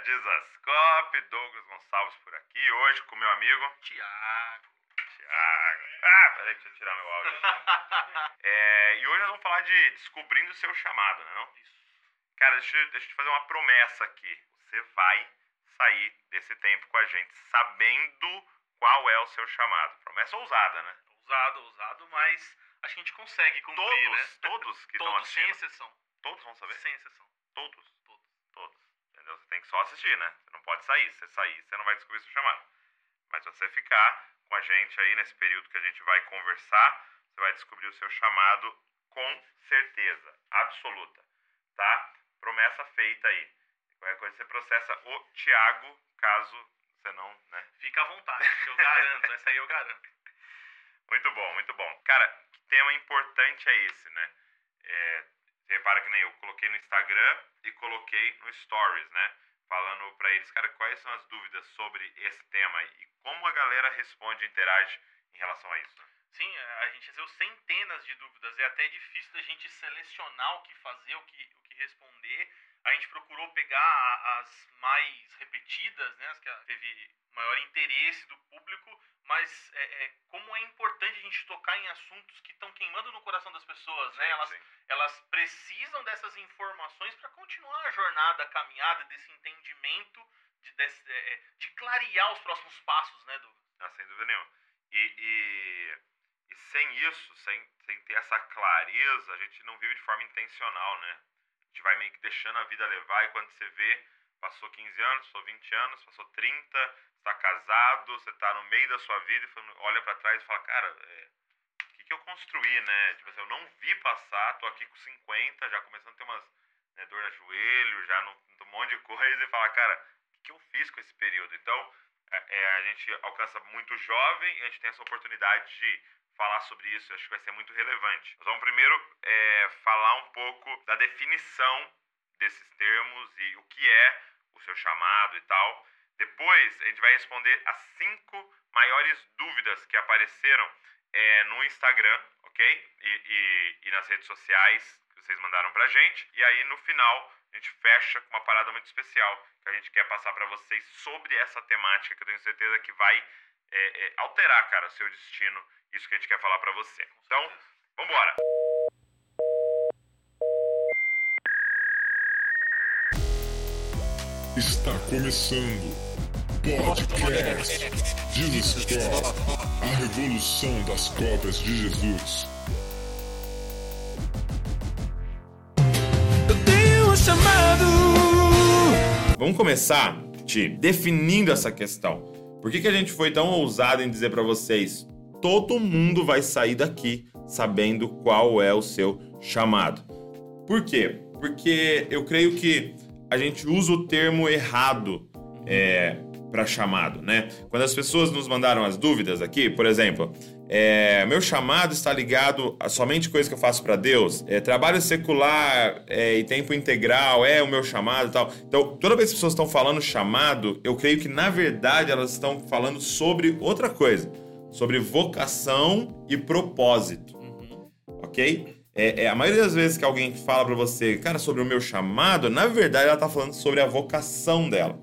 Dizascope, Douglas Gonçalves por aqui, hoje com meu amigo Tiago. Tiago. Ah, peraí, deixa eu tirar meu áudio. é, e hoje nós vamos falar de descobrindo o seu chamado, né? Não? Cara, deixa, deixa eu te fazer uma promessa aqui. Você vai sair desse tempo com a gente sabendo qual é o seu chamado. Promessa ousada, né? Ousado, ousado, mas acho que a gente consegue cumprir, Todos, né? todos que estão Todos, sem assistindo, exceção. todos vão saber? Sem exceção. Todos. Tem que só assistir, né? Você não pode sair. Se você sair, você não vai descobrir seu chamado. Mas se você ficar com a gente aí nesse período que a gente vai conversar, você vai descobrir o seu chamado com certeza absoluta. Tá? Promessa feita aí. Qualquer coisa você processa o Tiago, caso você não, né? Fica à vontade, eu garanto. Essa aí eu garanto. Muito bom, muito bom. Cara, que tema importante é esse, né? É, repara que nem eu coloquei no Instagram e coloquei no Stories, né? Falando pra eles, cara, quais são as dúvidas sobre esse tema e como a galera responde e interage em relação a isso. Sim, a gente recebeu centenas de dúvidas. É até difícil da gente selecionar o que fazer, o que, o que responder. A gente procurou pegar as mais repetidas, né, as que teve maior interesse do público, mas é, é, como é importante a gente tocar em assuntos que estão queimando no coração das pessoas, né? Sim, Elas, sim. elas precisam dessas informações para continuar a jornada, a caminhada, desse entendimento, de, desse, é, é, de clarear os próximos passos, né, Douglas? Não, sem dúvida nenhuma. E, e, e sem isso, sem, sem ter essa clareza, a gente não vive de forma intencional, né? A gente vai meio que deixando a vida levar e quando você vê, passou 15 anos, passou 20 anos, passou 30, está casado, você está no meio da sua vida e olha para trás e fala, cara, é, o que, que eu construí, né? Tipo assim, eu não vi passar, tô aqui com 50, já começando a ter umas né, dor no joelho, já no, um monte de coisa e fala, cara, o que, que eu fiz com esse período? Então, é, é, a gente alcança muito jovem e a gente tem essa oportunidade de falar sobre isso, acho que vai ser muito relevante. Nós vamos primeiro é, falar um pouco da definição desses termos e o que é o seu chamado e tal. Depois, a gente vai responder as cinco maiores dúvidas que apareceram é, no Instagram, ok? E, e- e nas redes sociais que vocês mandaram pra gente. E aí, no final, a gente fecha com uma parada muito especial que a gente quer passar pra vocês sobre essa temática que eu tenho certeza que vai é, é, alterar, cara, o seu destino. Isso que a gente quer falar pra você. Então, vambora! Está começando podcast Jesus Cop, a revolução das cópias de Jesus. Eu tenho um chamado. Vamos começar, Ti, definindo essa questão. Por que, que a gente foi tão ousado em dizer pra vocês? Todo mundo vai sair daqui sabendo qual é o seu chamado. Por quê? Porque eu creio que a gente usa o termo errado é, para chamado, né? Quando as pessoas nos mandaram as dúvidas aqui, por exemplo, é, meu chamado está ligado a somente coisa que eu faço para Deus, é, trabalho secular é, e tempo integral é o meu chamado e tal. Então, toda vez que as pessoas estão falando chamado, eu creio que na verdade elas estão falando sobre outra coisa, sobre vocação e propósito ok? É, é, a maioria das vezes que alguém fala pra você, cara, sobre o meu chamado, na verdade ela tá falando sobre a vocação dela.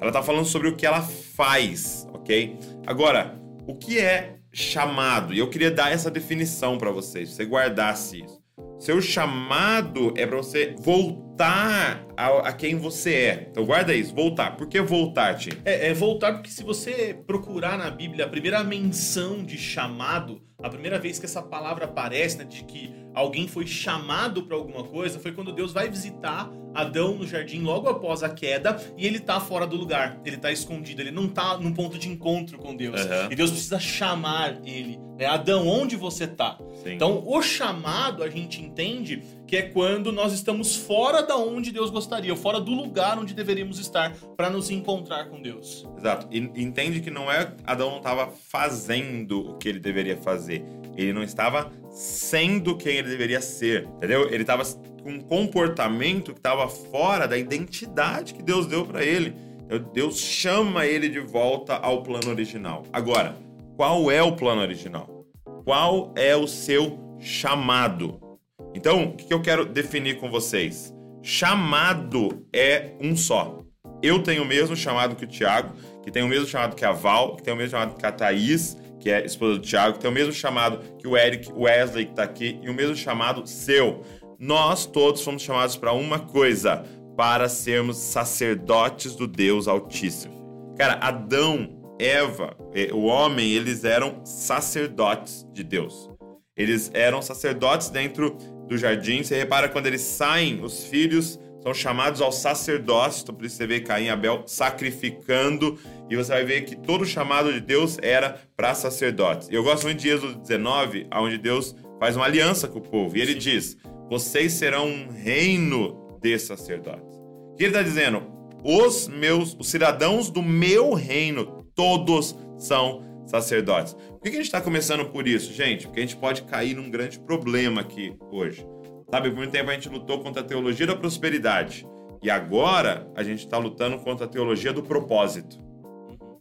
Ela tá falando sobre o que ela faz, ok? Agora, o que é chamado? E eu queria dar essa definição pra vocês, se você guardasse isso. Seu chamado é pra você voltar a, a quem você é. Então guarda isso, voltar. Por que voltar, Tim? É, é voltar, porque se você procurar na Bíblia a primeira menção de chamado, a primeira vez que essa palavra aparece, né, de que alguém foi chamado para alguma coisa, foi quando Deus vai visitar Adão no jardim logo após a queda e ele tá fora do lugar, ele tá escondido, ele não tá num ponto de encontro com Deus. Aham. E Deus precisa chamar ele. Né? Adão, onde você tá? Sim. Então, o chamado a gente entende que é quando nós estamos fora da onde Deus gostaria, fora do lugar onde deveríamos estar para nos encontrar com Deus. Exato. E entende que não é Adão não estava fazendo o que ele deveria fazer. Ele não estava sendo quem ele deveria ser, entendeu? Ele estava com um comportamento que estava fora da identidade que Deus deu para ele. Então, Deus chama ele de volta ao plano original. Agora, qual é o plano original? Qual é o seu chamado? Então, o que eu quero definir com vocês? Chamado é um só. eu tenho o mesmo chamado que o Tiago, que tem o mesmo chamado que a Val, que tem o mesmo chamado que a Thaís, que é esposa do Tiago, que tem o mesmo chamado que o Eric Wesley, que está aqui, e o mesmo chamado seu. Nós todos fomos chamados para uma coisa, para sermos sacerdotes do Deus Altíssimo. Cara, Adão, Eva, eh, o homem, eles eram sacerdotes de Deus. Eles eram sacerdotes dentro do jardim. Você repara quando eles saem, os filhos são chamados ao sacerdócio. Então, por isso você vê Caim e Abel sacrificando. E você vai ver que todo o chamado de Deus era para sacerdotes. Eu gosto muito de Êxodo 19, onde Deus faz uma aliança com o povo. E ele diz: Vocês serão um reino de sacerdotes. O que ele está dizendo? Os meus, os cidadãos do meu reino, todos são sacerdotes. Por que a gente está começando por isso, gente? Porque a gente pode cair num grande problema aqui hoje. Sabe, por muito tempo a gente lutou contra a teologia da prosperidade. E agora a gente está lutando contra a teologia do propósito.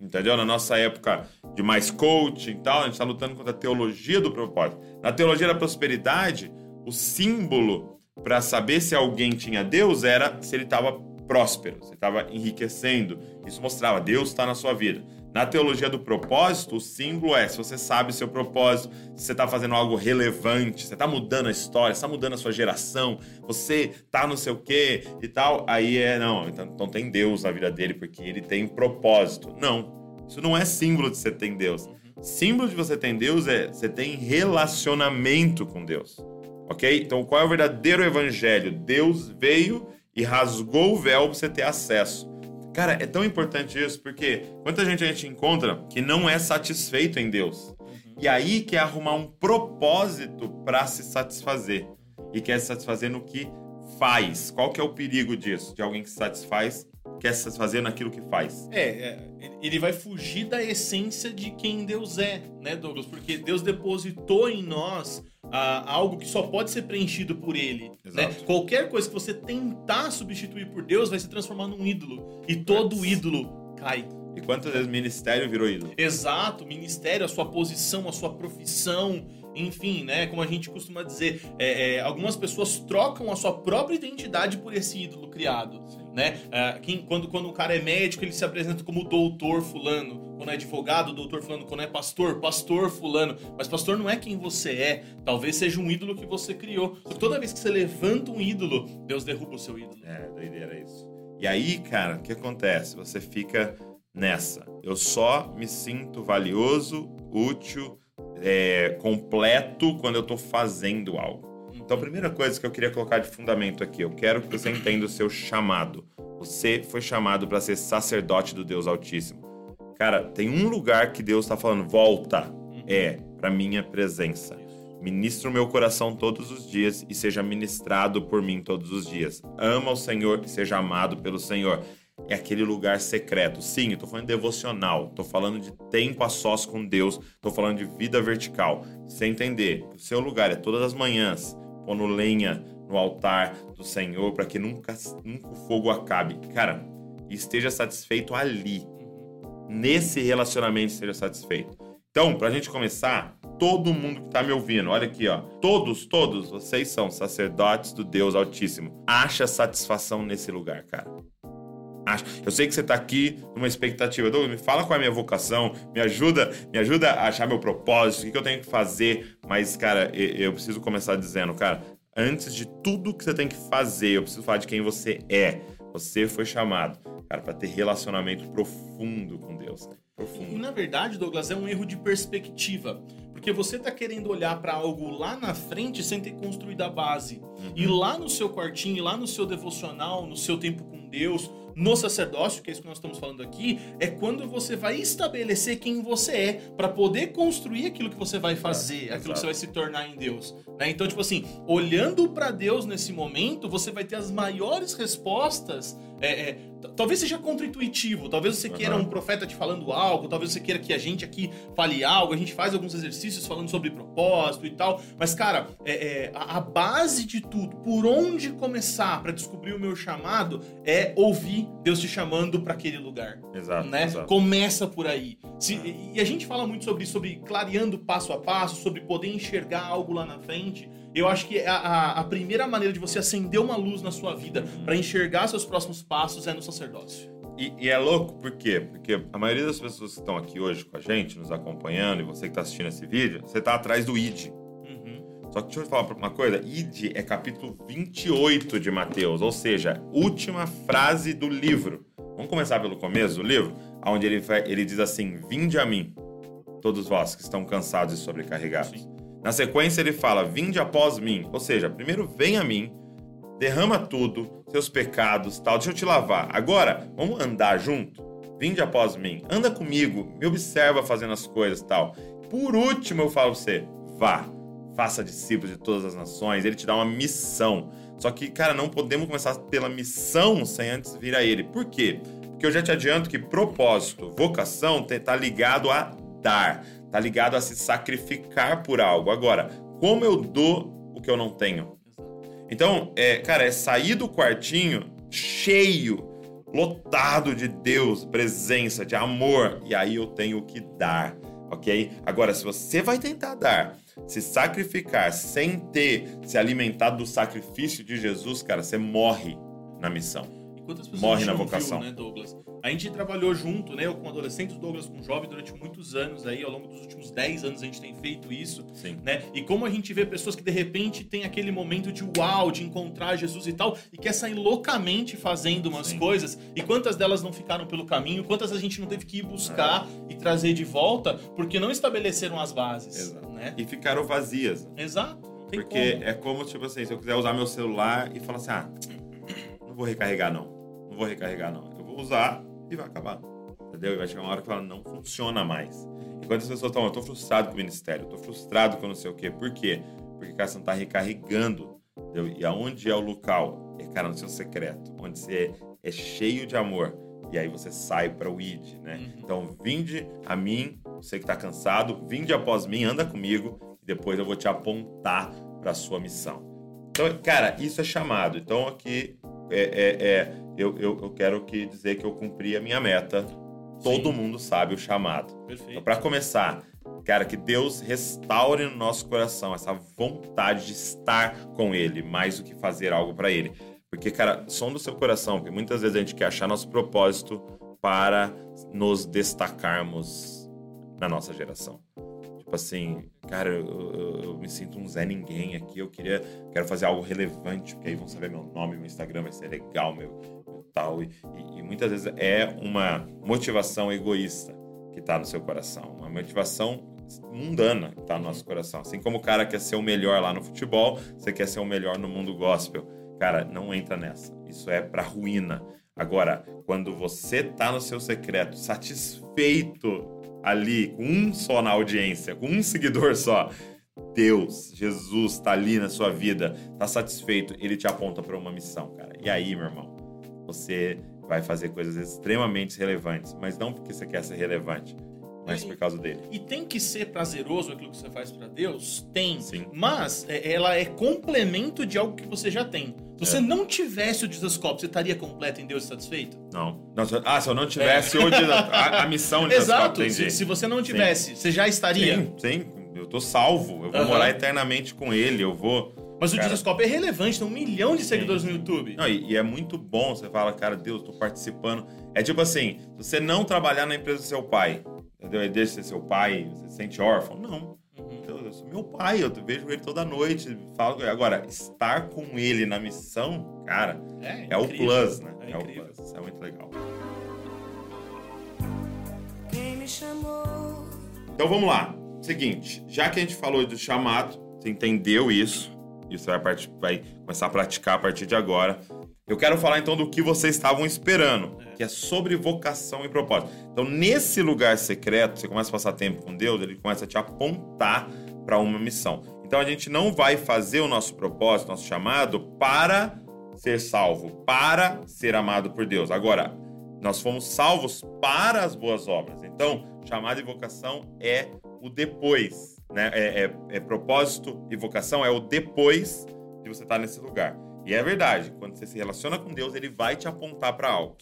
Entendeu? Na nossa época de mais coaching e tal, a gente está lutando contra a teologia do propósito. Na teologia da prosperidade, o símbolo para saber se alguém tinha Deus era se ele estava próspero, se estava enriquecendo. Isso mostrava Deus está na sua vida. Na teologia do propósito, o símbolo é se você sabe seu propósito, se você está fazendo algo relevante, você está mudando a história, está mudando a sua geração, você tá não sei o quê e tal, aí é, não, então, então tem Deus na vida dele, porque ele tem propósito. Não, isso não é símbolo de você ter Deus. Símbolo de você ter Deus é você tem relacionamento com Deus. Ok? Então qual é o verdadeiro evangelho? Deus veio e rasgou o véu para você ter acesso. Cara, é tão importante isso porque quanta gente a gente encontra que não é satisfeito em Deus. E aí quer arrumar um propósito para se satisfazer. E quer se satisfazer no que faz. Qual que é o perigo disso? De alguém que se satisfaz quer se satisfazer naquilo que faz. É, é, ele vai fugir da essência de quem Deus é, né, Douglas? Porque Deus depositou em nós algo que só pode ser preenchido por ele. Né? Qualquer coisa que você tentar substituir por Deus vai se transformar num ídolo. E todo ídolo cai. E quantas vezes ministério virou ídolo? Exato, ministério, a sua posição, a sua profissão, enfim, né? Como a gente costuma dizer, é, é, algumas pessoas trocam a sua própria identidade por esse ídolo criado, né? É, quem, quando, quando um cara é médico, ele se apresenta como doutor fulano quando é advogado, doutor fulano, quando é pastor, pastor fulano. Mas pastor não é quem você é. Talvez seja um ídolo que você criou. toda vez que você levanta um ídolo, Deus derruba o seu ídolo. É, doideira isso. E aí, cara, o que acontece? Você fica nessa. Eu só me sinto valioso, útil, é, completo quando eu tô fazendo algo. Então, a primeira coisa que eu queria colocar de fundamento aqui, eu quero que você entenda o seu chamado. Você foi chamado para ser sacerdote do Deus Altíssimo. Cara, tem um lugar que Deus está falando, volta, é para minha presença. Ministra o meu coração todos os dias e seja ministrado por mim todos os dias. Ama o Senhor e seja amado pelo Senhor. É aquele lugar secreto. Sim, eu tô falando de devocional, tô falando de tempo a sós com Deus, tô falando de vida vertical. Você entender que o seu lugar é todas as manhãs, pondo lenha no altar do Senhor para que nunca, nunca o fogo acabe. Cara, esteja satisfeito ali nesse relacionamento seja satisfeito. Então, para a gente começar, todo mundo que está me ouvindo, olha aqui, ó, todos, todos vocês são sacerdotes do Deus Altíssimo. Acha satisfação nesse lugar, cara. Acha. Eu sei que você está aqui numa expectativa. Douglas, me fala qual é a minha vocação, me ajuda, me ajuda a achar meu propósito, o que eu tenho que fazer. Mas, cara, eu preciso começar dizendo, cara, antes de tudo que você tem que fazer, eu preciso falar de quem você é. Você foi chamado, cara, para ter relacionamento profundo com Deus. Né? Profundo. E, na verdade, Douglas, é um erro de perspectiva. Porque você está querendo olhar para algo lá na frente sem ter construído a base. Uhum. E lá no seu quartinho, lá no seu devocional, no seu tempo com Deus, no sacerdócio, que é isso que nós estamos falando aqui, é quando você vai estabelecer quem você é para poder construir aquilo que você vai fazer, é, aquilo que você vai se tornar em Deus. Né? Então, tipo assim, olhando para Deus nesse momento, você vai ter as maiores respostas é, é, talvez seja contra-intuitivo, talvez você queira um profeta te falando algo, talvez você queira que a gente aqui fale algo, a gente faz alguns exercícios falando sobre propósito e tal, mas cara, é, é a, a, base de tudo, por onde começar para descobrir o meu chamado é ouvir Deus te chamando para aquele lugar. Exato, né? Exato. Começa por aí. Se, e a gente fala muito sobre, sobre clareando passo a passo, sobre poder enxergar algo lá na frente. Eu acho que a, a, a, primeira maneira de você acender uma luz na sua vida para enxergar seus próximos passos é no sacerdócio. E, e é louco, por quê? Porque a maioria das pessoas que estão aqui hoje com a gente, nos acompanhando, e você que está assistindo esse vídeo, você está atrás do ID. Uhum. Só que deixa eu te falar uma coisa: ID é capítulo 28 de Mateus, ou seja, última frase do livro. Vamos começar pelo começo do livro, onde ele, vai- ele diz assim: Vinde a mim, todos vós que estão cansados e sobrecarregados. Sim. Na sequência, ele fala: Vinde após mim. Ou seja, primeiro vem a mim, derrama tudo, seus pecados, tal, deixa eu te lavar. Agora, vamos andar junto? Vinde após mim, anda comigo, me observa fazendo as coisas, tal. Por último, eu falo pra você: vá, faça discípulos de todas as nações. Ele te dá uma missão. Só que, cara, não podemos começar pela missão sem antes vir a ele. Por quê? Porque eu já te adianto que propósito, vocação, tá ligado a dar, tá ligado a se sacrificar por algo. Agora, como eu dou o que eu não tenho? Então, é, cara, é sair do quartinho cheio, lotado de Deus, presença, de amor, e aí eu tenho o que dar, ok? Agora, se você vai tentar dar, se sacrificar sem ter se alimentado do sacrifício de Jesus, cara, você morre na missão. Quantas pessoas Morre na vocação. Viu, né, Douglas? A gente trabalhou junto, né? Eu com adolescentes, Douglas com jovem, durante muitos anos aí, ao longo dos últimos 10 anos a gente tem feito isso, Sim. né? E como a gente vê pessoas que de repente tem aquele momento de uau, de encontrar Jesus e tal, e quer sair loucamente fazendo umas Sim. coisas, e quantas delas não ficaram pelo caminho, quantas a gente não teve que ir buscar e trazer de volta, porque não estabeleceram as bases, Exato. né? E ficaram vazias. Exato. Tem Porque como. é como, tipo assim, se eu quiser usar meu celular e falar assim, ah, não vou recarregar não. Não vou recarregar não. Eu vou usar e vai acabar. Entendeu? E vai chegar uma hora que ela não funciona mais. Enquanto as pessoas estão, eu tô frustrado com o ministério, eu tô frustrado com não sei o quê. Por quê? Porque, cara, você não tá recarregando. Entendeu? E aonde é o local? É, cara, no seu secreto. Onde você é cheio de amor. E aí você sai para o id, né? Uhum. Então, vinde a mim, você que tá cansado, vinde após mim, anda comigo, e depois eu vou te apontar para sua missão. Então, cara, isso é chamado. Então, aqui é, é, é, eu, eu, eu quero que dizer que eu cumpri a minha meta. Todo Sim. mundo sabe o chamado. Então, Perfeito. para começar, cara, que Deus restaure no nosso coração essa vontade de estar com Ele, mais do que fazer algo para Ele. Porque, cara, som do seu coração, porque muitas vezes a gente quer achar nosso propósito para nos destacarmos na nossa geração. Tipo assim, cara, eu, eu- eu me sinto um Zé Ninguém aqui, eu queria, quero fazer algo relevante, porque aí vão saber meu nome, meu Instagram vai ser legal, meu, E, e- muitas vezes é uma motivação egoísta que tá no seu coração, uma motivação mundana que tá no nosso coração. Assim como o cara quer ser o melhor lá no futebol, você quer ser o melhor no mundo gospel. Cara, não entra nessa. Isso é pra ruína. Agora, quando você tá no seu secreto, satisfeito ali, com um só na audiência, com um seguidor só, Deus, Jesus tá ali na sua vida, tá satisfeito, ele te aponta para uma missão, cara. E aí, meu irmão, você vai fazer coisas extremamente relevantes, mas não porque você quer ser relevante, mas por causa dele. E tem que ser prazeroso aquilo que você faz pra Deus? Tem. Sim. Mas é, ela é complemento de algo que você já tem. Se você É. não tivesse o Cop, você estaria completo em Deus e satisfeito? Não. Não, se- ah, se eu não tivesse hoje a, a missão de Exato. Se, se você não tivesse, você já estaria. Sim, sim, eu tô salvo, eu vou Aham. morar eternamente com ele, eu vou Mas o Cara. Jesus Cop é relevante, tem um milhão de seguidores no YouTube. Não, e, e é muito bom, você fala, cara, Deus, tô participando. É tipo assim, se você não trabalhar na empresa do seu pai, entendeu? Ele deixa de ser seu pai, você se sente órfão. Não. Uhum. Eu, eu sou meu pai, eu vejo ele toda noite, falo com ele. Agora, estar com ele na missão, cara, É, é o plus, né? É É, o plus. Isso é muito legal. Quem me chamou? Então vamos lá. Seguinte, já que a gente falou do chamado, você entendeu isso, e você vai, part- vai começar a praticar a partir de agora. Eu quero falar então do que vocês estavam esperando, que é sobre vocação e propósito. Então, nesse lugar secreto, você começa a passar tempo com Deus, ele começa a te apontar para uma missão. Então, a gente não vai fazer o nosso propósito, nosso chamado, para ser salvo, para ser amado por Deus. Agora, nós fomos salvos para as boas obras. Então, chamado e vocação é o depois, né? É, é- é propósito e vocação é o depois de você estar nesse lugar. E é verdade, quando você se relaciona com Deus, ele vai te apontar para algo.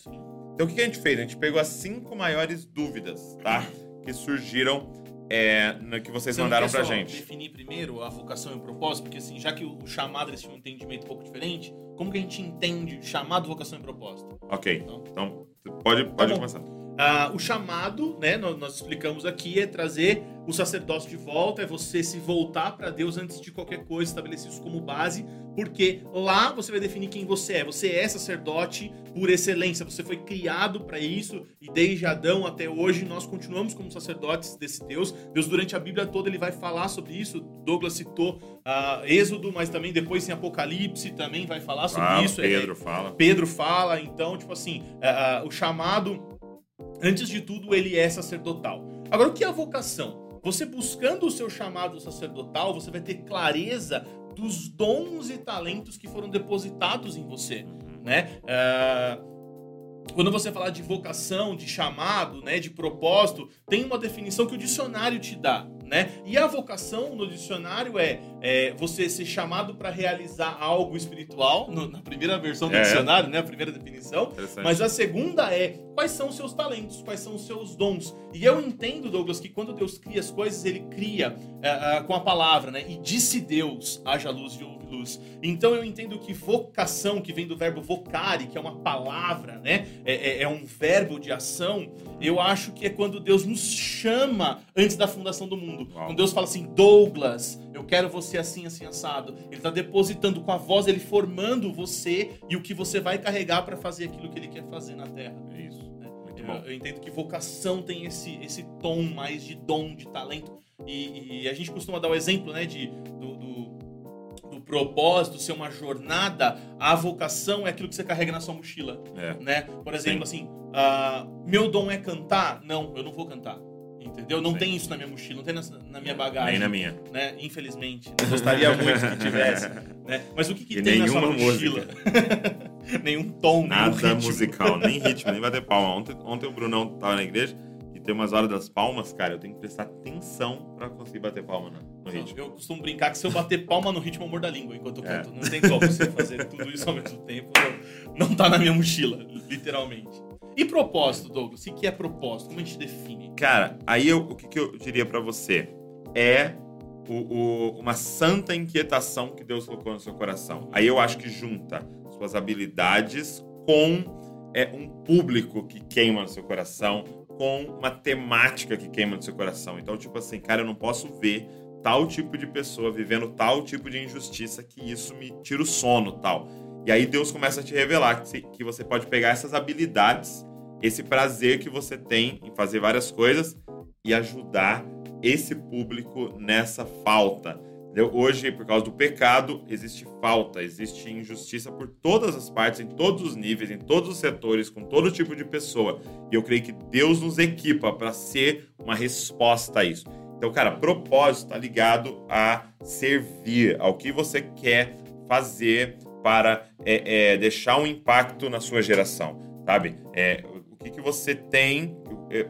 Então, o que a gente fez? A gente pegou as cinco maiores dúvidas, tá? Que surgiram é, no que vocês Você mandaram pra gente. definir primeiro a vocação e o propósito? Porque assim, já que o chamado eles tinham um entendimento um pouco diferente, como que a gente entende chamado, vocação e propósito? Ok, Então, então pode, pode bom. começar. Ah, o chamado, né, nós, nós explicamos aqui, é trazer o sacerdócio de volta, é você se voltar para Deus antes de qualquer coisa, estabelecer isso como base, porque lá você vai definir quem você é. Você é sacerdote por excelência, você foi criado para isso e desde Adão até hoje nós continuamos como sacerdotes desse Deus. Deus durante a Bíblia toda ele vai falar sobre isso. Douglas citou ah, Êxodo, mas também depois em Apocalipse também vai falar sobre Fala, isso. É- Pedro fala. Pedro fala, então, tipo assim, ah, ah, o chamado, antes de tudo, ele é sacerdotal. Agora, o que é a vocação? Você buscando o seu chamado sacerdotal, você vai ter clareza dos dons e talentos que foram depositados em você, né? Ah, quando você falar de vocação, de chamado, né, de propósito, tem uma definição que o dicionário te dá, né? E a vocação no dicionário é, é você ser chamado para realizar algo espiritual, no- na primeira versão do É. dicionário, né, a primeira definição. Mas a segunda é quais são os seus talentos, quais são os seus dons. E eu entendo, Douglas, que quando Deus cria as coisas, ele cria ah, ah, com a palavra, né? E disse Deus, haja luz e houve luz. Então eu entendo que vocação, que vem do verbo vocare, que é uma palavra, né? É, é- é um verbo de ação. Eu acho que é quando Deus nos chama antes da fundação do mundo. Uau. Quando Deus fala assim, Douglas, eu quero você assim, assim, assado. Ele está depositando com a voz, ele formando você e o que você vai carregar para fazer aquilo que ele quer fazer na terra. É isso. Muito Eu, bom. eu entendo que vocação tem esse, esse tom mais de dom, de talento. E, e a gente costuma dar o exemplo, né, de, do, do, do propósito ser uma jornada. A vocação é aquilo que você carrega na sua mochila, É. né? Por exemplo, assim, ah, meu dom é cantar? Não, eu não vou cantar. Entendeu? Não Sim. tem isso na minha mochila, não tem na, na minha bagagem. Nem na minha. Né? Infelizmente. Eu gostaria muito que tivesse. Né? Mas o que, que tem na sua mochila? Nenhum tom, nenhum Nada ritmo. musical, nem ritmo, nem bater palma. Ontem, ontem o Brunão tava na igreja e tem umas horas das palmas, cara, eu tenho que prestar atenção pra conseguir bater palma no, no ritmo. Eu costumo brincar que se eu bater palma no ritmo, eu mordo a língua enquanto eu É. canto. Não tem como você fazer tudo isso ao mesmo tempo. Não, não tá na minha mochila, literalmente. E propósito, Douglas? O que é propósito? Como a gente define? Cara, aí eu- o que, que eu diria pra você? É o- o- uma santa inquietação que Deus colocou no seu coração. Aí eu acho que junta suas habilidades com é, um público que queima no seu coração, com uma temática que queima no seu coração. Então, tipo assim, cara, eu não posso ver tal tipo de pessoa vivendo tal tipo de injustiça que isso me tira o sono, tal. E aí Deus começa a te revelar que, você pode pegar essas habilidades, esse prazer que você tem em fazer várias coisas e ajudar esse público nessa falta. entendeu? Hoje, por causa do pecado, existe falta, existe injustiça por todas as partes, em todos os níveis, em todos os setores, com todo tipo de pessoa. E eu creio que Deus nos equipa para ser uma resposta a isso. Então, cara, propósito está ligado a servir, ao que você quer fazer para é, é, deixar um impacto na sua geração, sabe? É, o que, que você tem. é,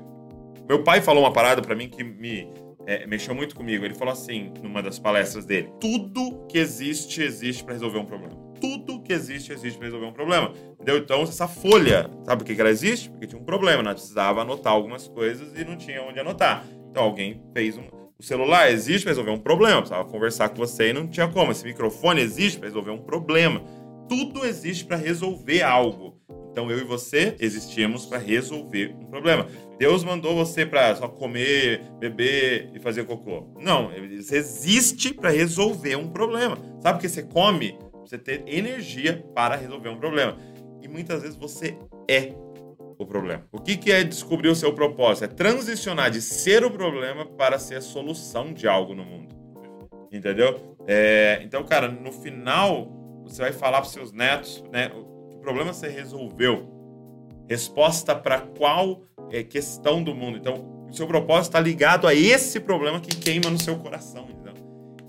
meu pai falou uma parada para mim que me é, mexeu muito comigo. Ele falou assim, numa das palestras dele: tudo que existe, existe para resolver um problema. Tudo que existe, existe para resolver um problema. Entendeu? Então, essa folha, sabe por que que ela existe? Porque tinha um problema, nós precisava anotar algumas coisas e não tinha onde anotar. Então, alguém fez um. O celular existe para resolver um problema. Precisava conversar com você e não tinha como. Esse microfone existe para resolver um problema. Tudo existe para resolver algo. Então eu e você existimos para resolver um problema. Deus mandou você para só comer, beber e fazer cocô. Não, você existe para resolver um problema. Sabe que você come? Você ter energia para resolver um problema. E muitas vezes você é o problema. O que, que é descobrir o seu propósito? É transicionar de ser o problema para ser a solução de algo no mundo. Entendeu? É, então, cara, no final, você vai falar para seus netos, né? Que problema você resolveu? Resposta para qual é, questão do mundo? Então, o seu propósito está ligado a esse problema que queima no seu coração, entendeu?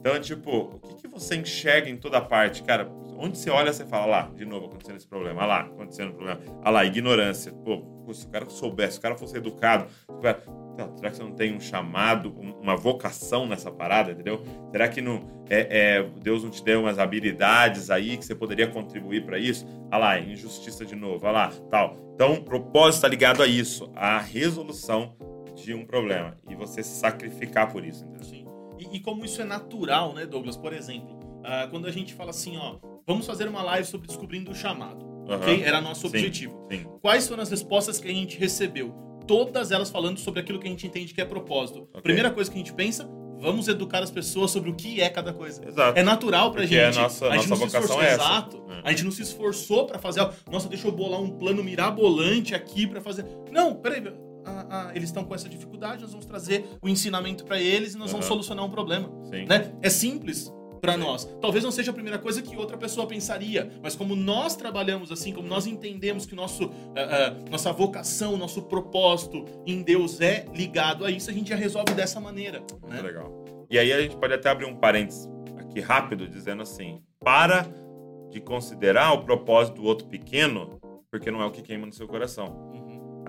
Então, é tipo, o que, que você enxerga em toda parte? Cara, onde você olha, você fala, lá, de novo acontecendo esse problema, lá, acontecendo um problema, ah lá, ignorância. Pô, pô, se o cara soubesse, se o cara fosse educado, o cara... Tá, será que você não tem um chamado, um- uma vocação nessa parada, entendeu? Será que não, é, é, Deus não te deu umas habilidades aí que você poderia contribuir para isso? Ah lá, injustiça de novo, ah lá, tal. Então, o propósito está ligado a isso, a resolução de um problema e você se sacrificar por isso, entendeu? Sim. E, e como isso é natural, né, Douglas? Por exemplo, ah, quando a gente fala assim, ó, vamos fazer uma live sobre descobrindo o chamado. ok? Era nosso objetivo. Sim. Quais foram as respostas que a gente recebeu? Todas elas falando sobre aquilo que a gente entende que é propósito. Ok. Primeira coisa que a gente pensa, vamos educar as pessoas sobre o que é cada coisa. Exato. É natural pra Porque gente. a nossa- a gente nossa não se vocação esforçou, é essa. exato. É. A gente não se esforçou pra fazer. Nossa, deixa eu bolar um plano mirabolante aqui pra fazer. Não, peraí. ah, ah, eles estão com essa dificuldade, nós vamos trazer o ensinamento pra eles e nós vamos Aham. solucionar um problema. Sim. Né? É simples Sim. nós. Talvez não seja a primeira coisa que outra pessoa pensaria, mas como nós trabalhamos assim, como nós entendemos que nosso, ah, ah, nossa vocação, nosso propósito em Deus é ligado a isso, a gente já resolve dessa maneira. Muito Né? legal. E aí a gente pode até abrir um parênteses aqui rápido, dizendo assim: para de considerar o propósito do outro pequeno, porque não é o que queima no seu coração.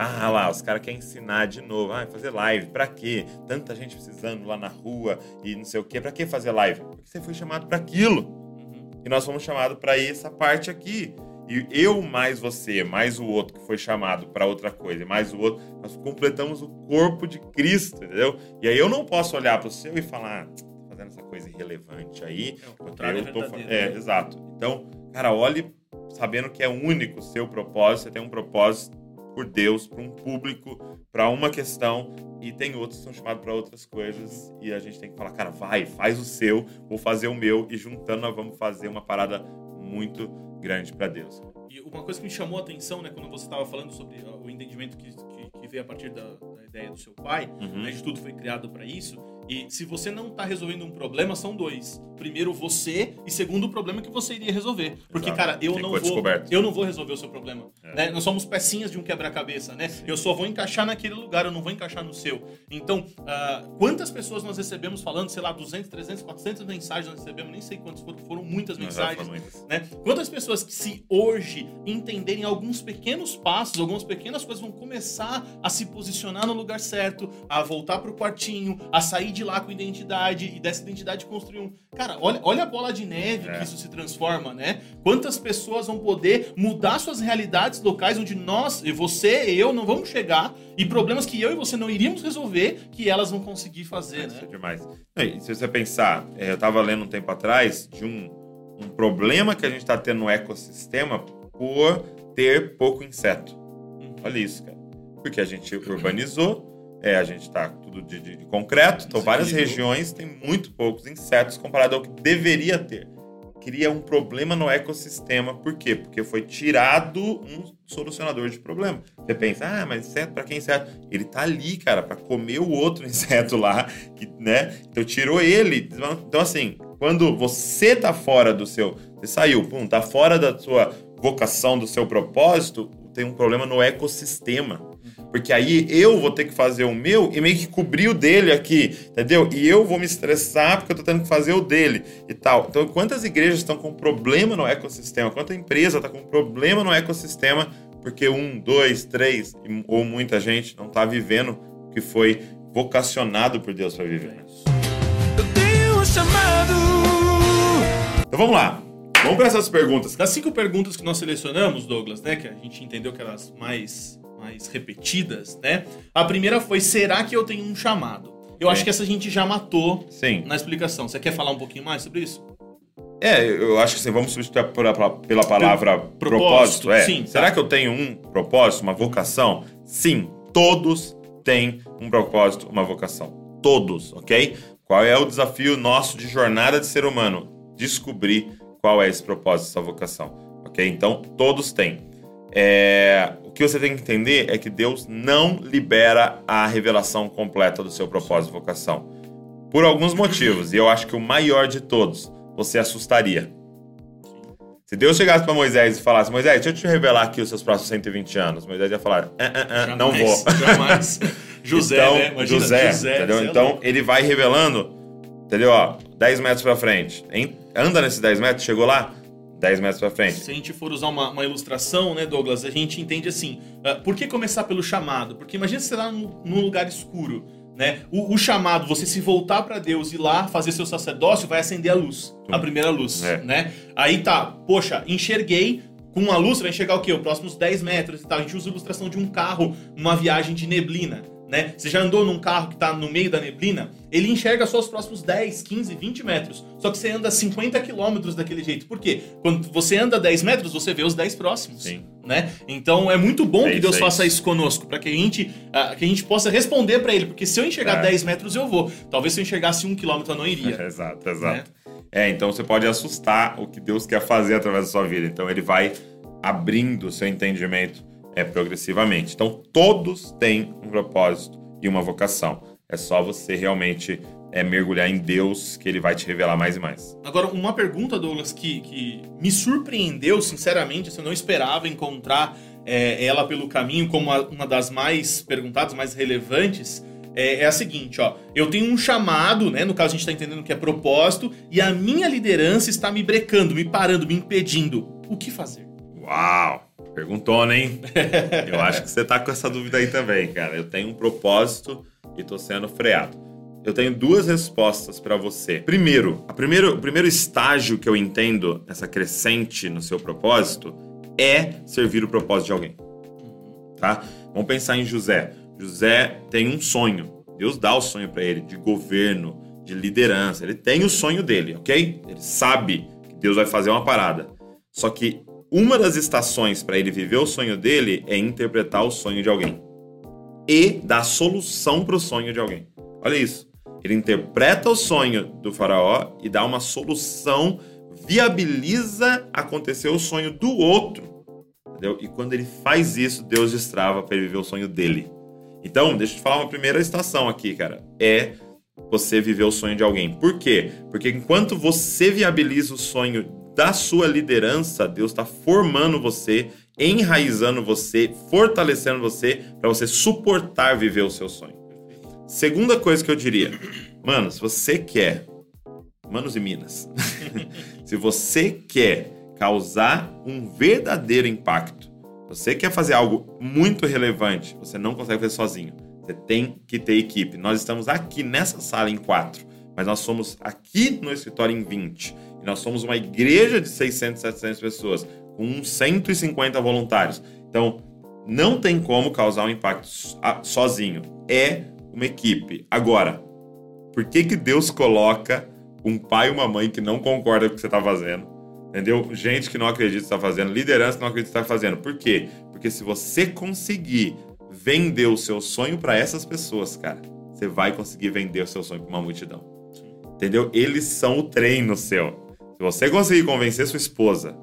Ah lá, os caras querem ensinar de novo. Ah, fazer live, pra quê? Tanta gente precisando lá na rua e não sei o quê. Pra que fazer live? Porque você foi chamado pra aquilo. Uhum. E nós fomos chamados para essa parte aqui. E eu mais você, mais o outro que foi chamado para outra coisa, mais o outro, nós completamos o corpo de Cristo, entendeu? E aí eu não posso olhar para o seu e falar, ah, tá fazendo essa coisa irrelevante aí. É, o contrário eu tô. É, né? exato. Então, cara, olhe sabendo que é único o seu propósito, você tem um propósito por Deus, para um público, para uma questão, e tem outros que são chamados para outras coisas, e a gente tem que falar, cara, vai, faz o seu, vou fazer o meu, e juntando nós vamos fazer uma parada muito grande para Deus. E uma coisa que me chamou a atenção, né, quando você estava falando sobre ah, o entendimento que, que, que veio a partir da, da ideia do seu pai, Uhum. né, de tudo foi criado para isso. E se você não tá resolvendo um problema, são dois. Primeiro você e segundo o problema que você iria resolver. Porque, Exato. cara, eu Ficou não vou, descoberto. eu não vou resolver o seu problema. É. né? Nós somos pecinhas de um quebra-cabeça, né? Eu só vou encaixar naquele lugar, eu não vou encaixar no seu. Então, ah, quantas pessoas nós recebemos falando, sei lá, 200, 300, 400 mensagens nós recebemos, nem sei quantas foram, foram muitas mensagens muitas. né? Quantas pessoas que se hoje entenderem alguns pequenos passos, algumas pequenas coisas vão começar a se posicionar no lugar certo, a voltar pro quartinho, a sair de lá com identidade e dessa identidade construir um. Cara, olha, olha a bola de neve É. que isso se transforma, né? Quantas pessoas vão poder mudar suas realidades locais onde nós, e você e eu, não vamos chegar e problemas que eu e você não iríamos resolver, que elas vão conseguir fazer, Isso é né? demais. E se você pensar, é, eu estava lendo um tempo atrás de um, um problema que a gente está tendo no ecossistema por ter pouco inseto. Uhum. Olha isso, cara. Porque a gente urbanizou, é, a gente tá tudo de, de- de concreto, então várias regiões têm muito poucos insetos comparado ao que deveria ter. Cria um problema no ecossistema, por quê? Porque foi tirado um solucionador de problema. Você pensa, ah, mas inseto, pra que inseto? Ele tá ali, cara, pra comer o outro inseto lá, que, né? Então tirou ele. Então, assim, quando você tá fora do seu. Você saiu, pum, tá fora da sua vocação, do seu propósito, tem um problema no ecossistema. Porque aí eu vou ter que fazer o meu e meio que cobrir o dele aqui, entendeu? E eu vou me estressar porque eu tô tendo que fazer o dele e tal. Então, quantas igrejas estão com problema no ecossistema? Quanta empresa tá com problema no ecossistema porque um, dois, três ou muita gente não tá vivendo o que foi vocacionado por Deus para viver? É isso. Então vamos lá. Vamos para essas perguntas. Das cinco perguntas que nós selecionamos, Douglas, né, que a gente entendeu que eram as mais, mais repetidas, né? A primeira foi: será que eu tenho um chamado? Eu É. acho que essa a gente já matou Sim. na explicação. Você quer falar um pouquinho mais sobre isso? É, eu acho que assim, vamos substituir pela, pela palavra propósito. propósito, É. sim, tá. Será que eu tenho um propósito, uma vocação? Sim, todos têm um propósito, uma vocação. Todos, ok? Qual é o desafio nosso de jornada de ser humano? Descobrir qual é esse propósito, essa vocação, ok? Então, todos têm. É, o que você tem que entender é que Deus não libera a revelação completa do seu propósito e vocação. Por alguns motivos, e eu acho que o maior de todos, você assustaria. Se Deus chegasse para Moisés e falasse: Moisés, deixa eu te revelar aqui os seus próximos 120 anos, Moisés ia falar: "Ah, ah, ah, não vou. Jamais. José, então, né? Imagina, José, José, entendeu? é então ele vai revelando, entendeu? Ó, 10 metros pra frente. Em- Anda nesses 10 metros, chegou lá, 10 metros pra frente. Se a gente for usar uma, uma ilustração, né, Douglas, a gente entende assim: ah, por que começar pelo chamado? Porque imagina você lá num, num lugar escuro, né? O, o chamado, você se voltar pra Deus e lá fazer seu sacerdócio, vai acender a luz, a primeira luz, É. né? Aí tá, poxa, enxerguei. Com uma luz, você vai enxergar o quê? Os próximos 10 metros e tal. A gente usa a ilustração de um carro numa viagem de neblina. Né? Você já andou num carro que tá no meio da neblina? Ele enxerga só os próximos 10, 15, 20 metros. Só que você anda 50 quilômetros daquele jeito. Por quê? Quando você anda 10 metros, você vê os 10 próximos. Sim. Né? Então é muito bom É que isso, Deus é faça isso. isso conosco, para que a gente ah, que a gente possa responder para ele, porque se eu enxergar É. 10 metros eu vou. Talvez se eu enxergasse um quilômetro eu não iria. exato, exato. É, então você pode assustar o que Deus quer fazer através da sua vida. Então ele vai abrindo o seu entendimento é, progressivamente. Então todos têm um propósito e uma vocação. É só você realmente é, mergulhar em Deus que ele vai te revelar mais e mais. Agora, uma pergunta, Douglas, que, que me surpreendeu, sinceramente, assim, eu não esperava encontrar é, ela pelo caminho como uma das mais perguntadas, mais relevantes, é, é a seguinte, ó. Eu tenho um chamado, né? No caso, a gente tá entendendo que é propósito, e a minha liderança está me brecando, me parando, me impedindo. O que fazer? Uau! Perguntona, hein? Eu acho que você tá com essa dúvida aí também, cara. Eu tenho um propósito e tô sendo freado. Eu tenho duas respostas pra você. Primeiro, a primeiro, o primeiro estágio que eu entendo nessa crescente no seu propósito é servir o propósito de alguém. Tá? Vamos pensar em José. José tem um sonho. Deus dá o sonho pra ele de governo, de liderança. Ele tem o sonho dele, ok? Ele sabe que Deus vai fazer uma parada. Só que uma das estações para ele viver o sonho dele é interpretar o sonho de alguém e dar solução para o sonho de alguém. Olha isso. Ele interpreta o sonho do faraó e dá uma solução, viabiliza acontecer o sonho do outro. Entendeu? E quando ele faz isso, Deus destrava para ele viver o sonho dele. Então, deixa eu te falar uma primeira estação aqui, cara. É você viver o sonho de alguém. Por quê? Porque enquanto você viabiliza o sonho da sua liderança, Deus está formando você, enraizando você, fortalecendo você para você suportar viver o seu sonho. Segunda coisa que eu diria, mano, se você quer, manos e minas, se você quer causar um verdadeiro impacto, você quer fazer algo muito relevante, você não consegue fazer sozinho. Você tem que ter equipe. Nós estamos aqui nessa sala em quatro, mas nós somos aqui no escritório em 20. E nós somos uma igreja de 600, 700 pessoas, com uns 150 voluntários. Então, não tem como causar um impacto sozinho. É uma equipe. Agora, por que, que Deus coloca um pai e uma mãe que não concordam com o que você está fazendo? Entendeu? Gente que não acredita que está fazendo, liderança que não acredita que está fazendo. Por quê? Porque se você conseguir vender o seu sonho para essas pessoas, cara, você vai conseguir vender o seu sonho para uma multidão. Entendeu? Eles são o treino seu. Se você conseguir convencer sua esposa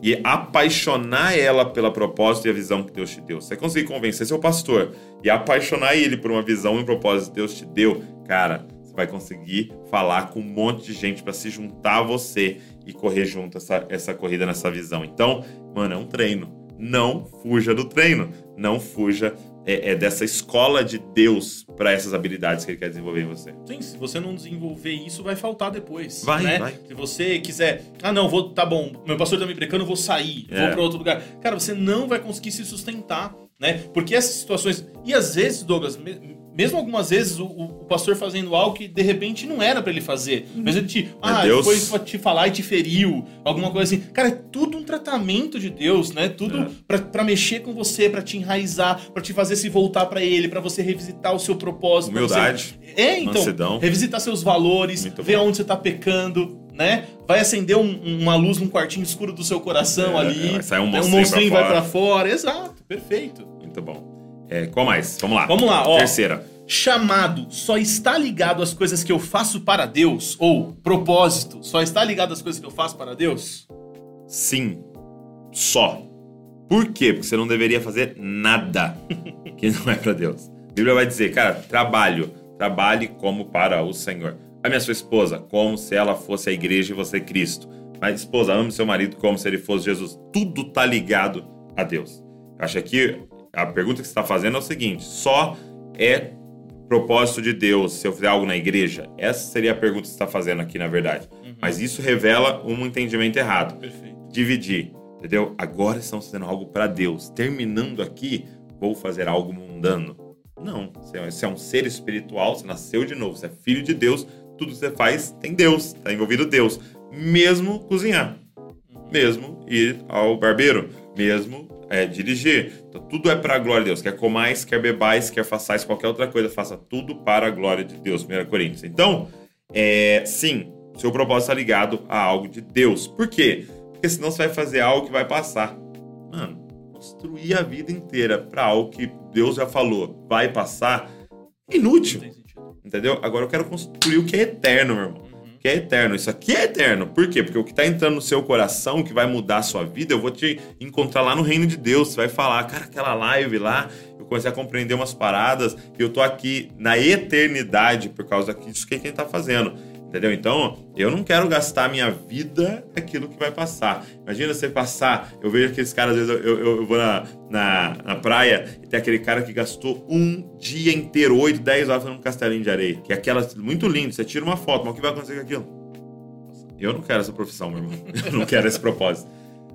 e apaixonar ela pela propósito e a visão que Deus te deu, se você conseguir convencer seu pastor e apaixonar ele por uma visão e um propósito que Deus te deu, cara, você vai conseguir falar com um monte de gente para se juntar a você e correr junto essa, essa corrida nessa visão. Então, mano, é um treino. Não fuja do treino. Não fuja é, é dessa escola de Deus para essas habilidades que ele quer desenvolver em você. Sim, se você não desenvolver isso, vai faltar depois. Vai, né? vai. Se você quiser, ah, não, vou, tá bom, meu pastor tá me brecando, eu vou sair, É. vou pra outro lugar. Cara, você não vai conseguir se sustentar, né? Porque essas situações. E às vezes, Douglas, me- mesmo algumas vezes, o, o- pastor fazendo algo que de repente não era pra ele fazer. Mas ele te. Ah, Deus. foi pra te falar e te feriu. Alguma coisa assim. Cara, é tudo um tratamento de Deus, né? Tudo É. pra, pra mexer com você, pra te enraizar, pra te fazer se voltar pra ele, pra você revisitar o seu propósito. pra você- Humildade. é, então, Mansidão. revisitar seus valores, Muito ver bom. onde você tá pecando, né? Vai acender um- uma luz num quartinho escuro do seu coração É, ali. vai sair um né? monstrinho monstrinho pra vai pra fora. Exato, perfeito. Muito bom. É, qual mais? Vamos lá. Vamos lá, ó. Terceira. Chamado só está ligado às coisas que eu faço para Deus? Ou propósito só está ligado às coisas que eu faço para Deus? Sim. Só. Por quê? Porque você não deveria fazer nada que não é pra Deus. A Bíblia vai dizer, cara, trabalho. Trabalhe como para o Senhor. A sua esposa como se ela fosse a igreja e você Cristo. Mas, esposa, ame seu marido como se ele fosse Jesus. Tudo tá ligado a Deus. Acho que a pergunta que você está fazendo é o seguinte: só é propósito de Deus se eu fizer algo na igreja? Essa seria a pergunta que você está fazendo aqui, na verdade. Mas isso revela um entendimento errado Perfeito. dividir, entendeu? Agora estamos fazendo algo para Deus. Terminando aqui, vou fazer algo mundano. Não, é- você é um ser espiritual, você nasceu de novo, você é filho de Deus, tudo que você faz tem Deus, está envolvido Deus. Mesmo cozinhar, mesmo ir ao barbeiro, mesmo é, dirigir. Então, tudo é para a glória de Deus. Quer comais, quer bebais, quer façais qualquer outra coisa, faça tudo para a glória de Deus. 1 Coríntios. Então, é, sim, seu propósito está ligado a algo de Deus. Por quê? Porque senão você vai fazer algo que vai passar. Mano, construir a vida inteira para algo que Deus já falou vai passar inútil. Entendeu? Agora eu quero construir o que é eterno, meu irmão. O que é eterno. Isso aqui é eterno. Por quê? Porque o que tá entrando no seu coração, que vai mudar a sua vida, eu vou te encontrar lá no reino de Deus. Você vai falar, cara, aquela live lá, eu comecei a compreender umas paradas e eu tô aqui na eternidade por causa disso que quem tá fazendo. Entendeu? Então, eu não quero gastar minha vida naquilo que vai passar. Imagina você passar. Eu vejo aqueles caras, às vezes eu, eu, eu vou na, na, na praia e tem aquele cara que gastou um dia inteiro, 8, 10 horas fazendo um castelinho de areia. Que é aquela muito lindo. Você tira uma foto, mas o que vai acontecer com aquilo? Eu não quero essa profissão, meu irmão. Eu não quero esse propósito.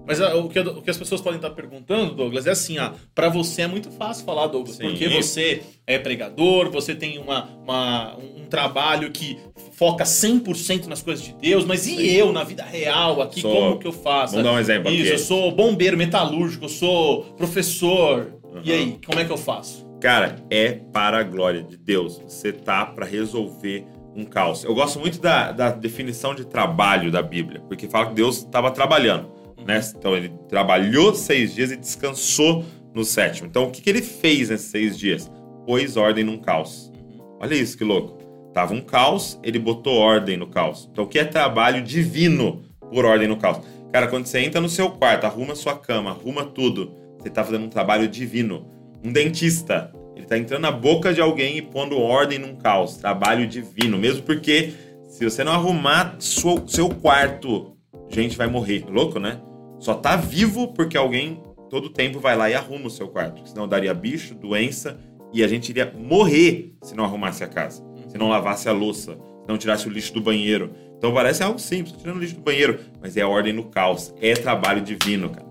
Mas ah, o que, o que as pessoas podem estar perguntando, Douglas, é assim, ah, para você é muito fácil falar, Douglas, Sim. porque você é pregador, você tem uma, uma- um trabalho que foca 100% nas coisas de Deus, mas e Sim. eu, na vida real, aqui, Sou- como que eu faço? Vamos dar um exemplo Isso, aqui. eu sou bombeiro, metalúrgico, eu sou professor. E Uhum. aí, como é que eu faço? Cara, é para a glória de Deus. Você tá para resolver um caos. Eu gosto muito da, da definição de trabalho da Bíblia, porque fala que Deus estava trabalhando, né? Então ele trabalhou seis dias e descansou no sétimo. Então o que, que ele fez nesses seis dias? Pôs ordem num caos. Olha isso que louco. Tava um caos, ele botou ordem no caos. Então o que é trabalho divino por ordem no caos? Cara, quando você entra no seu quarto, arruma sua cama, arruma tudo, você tá fazendo um trabalho divino. Um dentista, ele tá entrando na boca de alguém e pondo ordem num caos. Trabalho divino. Mesmo porque se você não arrumar seu, seu quarto, gente vai morrer. Louco, né? Só tá vivo porque alguém todo tempo vai lá e arruma o seu quarto. Senão daria bicho, doença e a gente iria morrer se não arrumasse a casa. Se não lavasse a louça, se não tirasse o lixo do banheiro. Então parece algo simples, tirando o lixo do banheiro, mas é a ordem no caos. É trabalho divino, cara.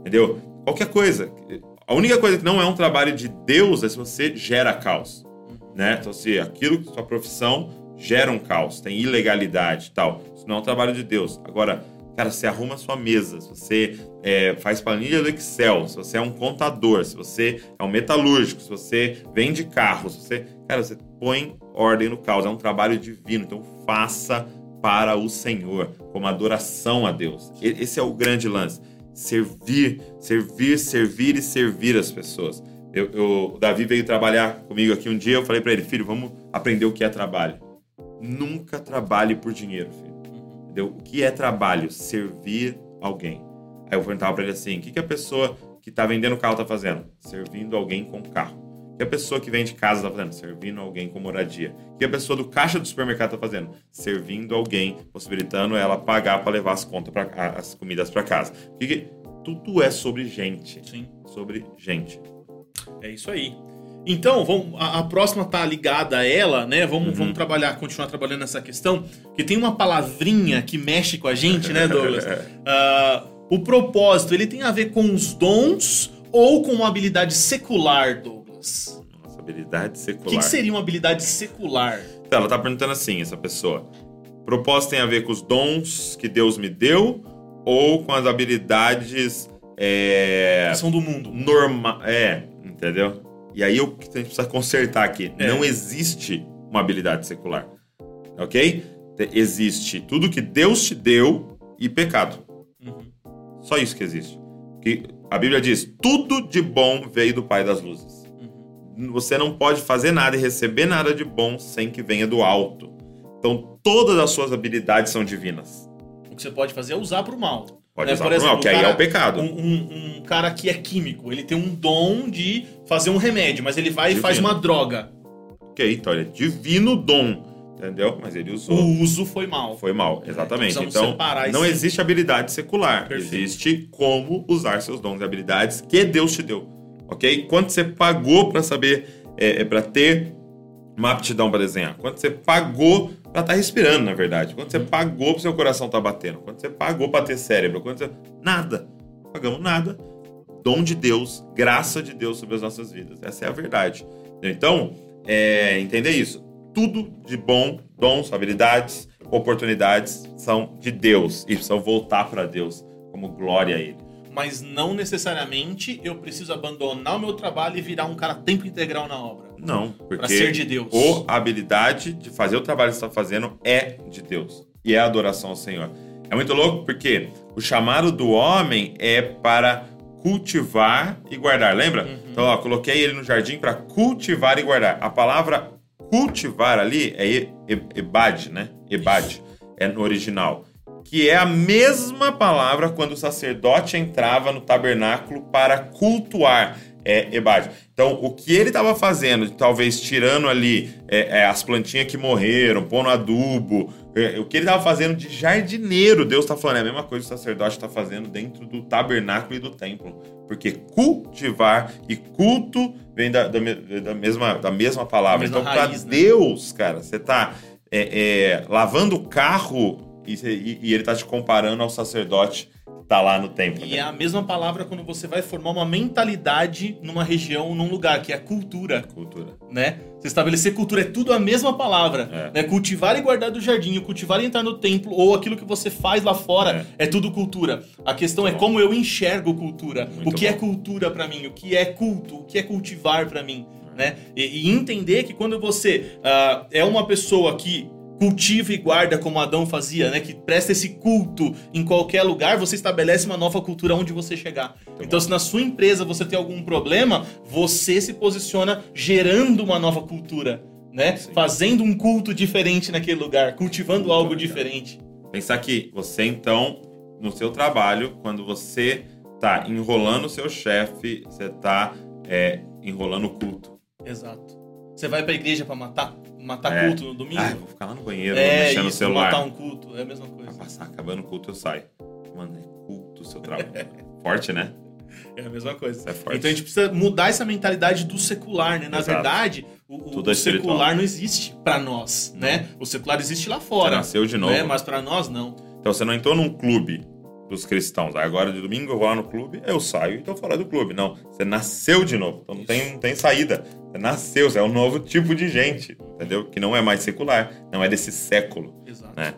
Entendeu? Qualquer coisa. A única coisa que não é um trabalho de Deus é se você gera caos. Né? Então, se aquilo, sua profissão gera um caos, tem ilegalidade e tal. Isso não é um trabalho de Deus. Agora, cara, você arruma a sua mesa, se você é, faz planilha do Excel, se você é um contador, se você é um metalúrgico, se você vende carros, se você. Cara, você põe ordem no caos. É um trabalho divino. Então, faça para o Senhor, como adoração a Deus. Esse é o grande lance. Servir, servir, servir e servir as pessoas. Eu, eu- o Davi veio trabalhar comigo aqui um dia. Eu falei para ele, filho, vamos aprender o que é trabalho. Nunca trabalhe por dinheiro, filho. Entendeu? O que é trabalho? Servir alguém. Aí eu perguntava para ele assim: o que, que a pessoa que está vendendo carro está fazendo? Servindo alguém com carro. O que a pessoa que vende casa está fazendo? Servindo alguém com moradia. O que a pessoa do caixa do supermercado está fazendo? Servindo alguém, possibilitando ela pagar para levar as contas, pra, a- as comidas para casa. Que que- tudo é sobre gente. Sim. Sobre gente. É isso aí. Então, vamos, a, a próxima tá ligada a ela, né? Vamos, Uhum. vamos trabalhar, continuar trabalhando nessa questão, que tem uma palavrinha que mexe com a gente, né, Douglas? Ah, o propósito, ele tem a ver com os dons ou com uma habilidade secular, Douglas? Nossa habilidade O secular. que, que seria uma habilidade secular? Então, ela tá perguntando assim, essa pessoa. Propósito tem a ver com os dons que Deus me deu ou com as habilidades é, Ação do mundo. normal. É, entendeu? E aí o que a gente precisa consertar aqui. É. Não existe uma habilidade secular. Ok? Te- Existe tudo que Deus te deu e pecado. Uhum. Só isso que existe. Que a Bíblia diz: tudo de bom veio do Pai das Luzes. Uhum. Você não pode fazer nada e receber nada de bom sem que venha do alto. Então, todas as suas habilidades são divinas. O que você pode fazer é usar pro mal. Pode É, usar por exemplo, mal, que aí cara- é o pecado. Um, um- um cara que é químico, ele tem um dom de fazer um remédio, mas ele vai e faz Divino. uma droga. Ok, então ele é divino dom, entendeu? Mas ele usou. O uso foi mal. Foi mal, exatamente. Então, precisamos Então, não esse- existe habilidade secular. Perfeito. Existe como usar seus dons e habilidades que Deus te deu. Ok? Quanto você pagou para saber, é, para ter uma aptidão para desenhar? Quanto você pagou para estar respirando, na verdade? Quanto você pagou para seu coração estar batendo? Quanto você pagou para ter cérebro? Quanto você... Nada. Pagamos nada. Dom de Deus, graça de Deus sobre as nossas vidas. Essa é a verdade. Então, é, entender isso. Tudo de bom, dons, habilidades, oportunidades são de Deus e precisam voltar para Deus como glória a Ele. mas não necessariamente eu preciso abandonar o meu trabalho e virar um cara tempo integral na obra. Não, porque ser de Deus. o- a habilidade de fazer o trabalho que você está fazendo é de Deus. E é a adoração ao Senhor. É muito louco porque o chamado do homem é para cultivar e guardar. Lembra? Uhum. Então, ó, coloquei ele no jardim para cultivar e guardar. A palavra cultivar ali é ebade, né? Ebade. É no original. Que é a mesma palavra quando o sacerdote entrava no tabernáculo para cultuar. É ebade. Então, o que ele estava fazendo, talvez tirando ali é, é, as plantinhas que morreram, pondo adubo, é, o que ele estava fazendo de jardineiro, Deus está falando, é a mesma coisa que o sacerdote está fazendo dentro do tabernáculo e do templo. Porque cultivar e culto vem da, da da mesma, da mesma palavra. Da mesma então, para né? Deus, cara, você tá é, é, lavando o carro e, e- e ele tá te comparando ao sacerdote que tá lá no templo. E né? é a mesma palavra quando você vai formar uma mentalidade numa região, num lugar, que é a cultura, Cultura. né? Você estabelecer cultura é tudo a mesma palavra, né? Cultivar e guardar do jardim, cultivar e entrar no templo, ou aquilo que você faz lá fora, é, tudo cultura. A questão é bom. como eu enxergo cultura. Muito o que é bom. cultura pra mim? O que é culto? O que é cultivar pra mim? Né? E, e entender que quando você ah, é uma pessoa que cultiva e guarda como Adão fazia, né? Que presta esse culto em qualquer lugar, você estabelece uma nova cultura onde você chegar. então, se na sua empresa você tem algum problema, você se posiciona gerando uma nova cultura, né? Sim. Fazendo um culto diferente naquele lugar, cultivando algo diferente. Pensar que você, então, no seu trabalho, quando você tá enrolando o seu chefe, você tá é, enrolando o culto. Exato. Você vai pra igreja pra matar, matar É. culto no domingo? Ah, vou ficar lá no banheiro, é mexendo no celular. matar um culto, é a mesma coisa. Vai passar, acabando o culto, eu saio. Mano, é culto o seu trabalho. Forte, né? É a mesma coisa. É forte. Então a gente precisa mudar essa mentalidade do secular, né? Na Exato. verdade, o, o- é secular não existe pra nós, né? O secular existe lá fora. Você nasceu de novo. Né? Mas pra nós não. Então você não entrou num clube dos cristãos. Agora de domingo eu vou lá no clube, eu saio e tô fora do clube. Não, você nasceu de novo. Então não tem, não tem saída. Você nasceu, você é um novo tipo de gente, entendeu? Que não é mais secular, não é desse século, Exato. né?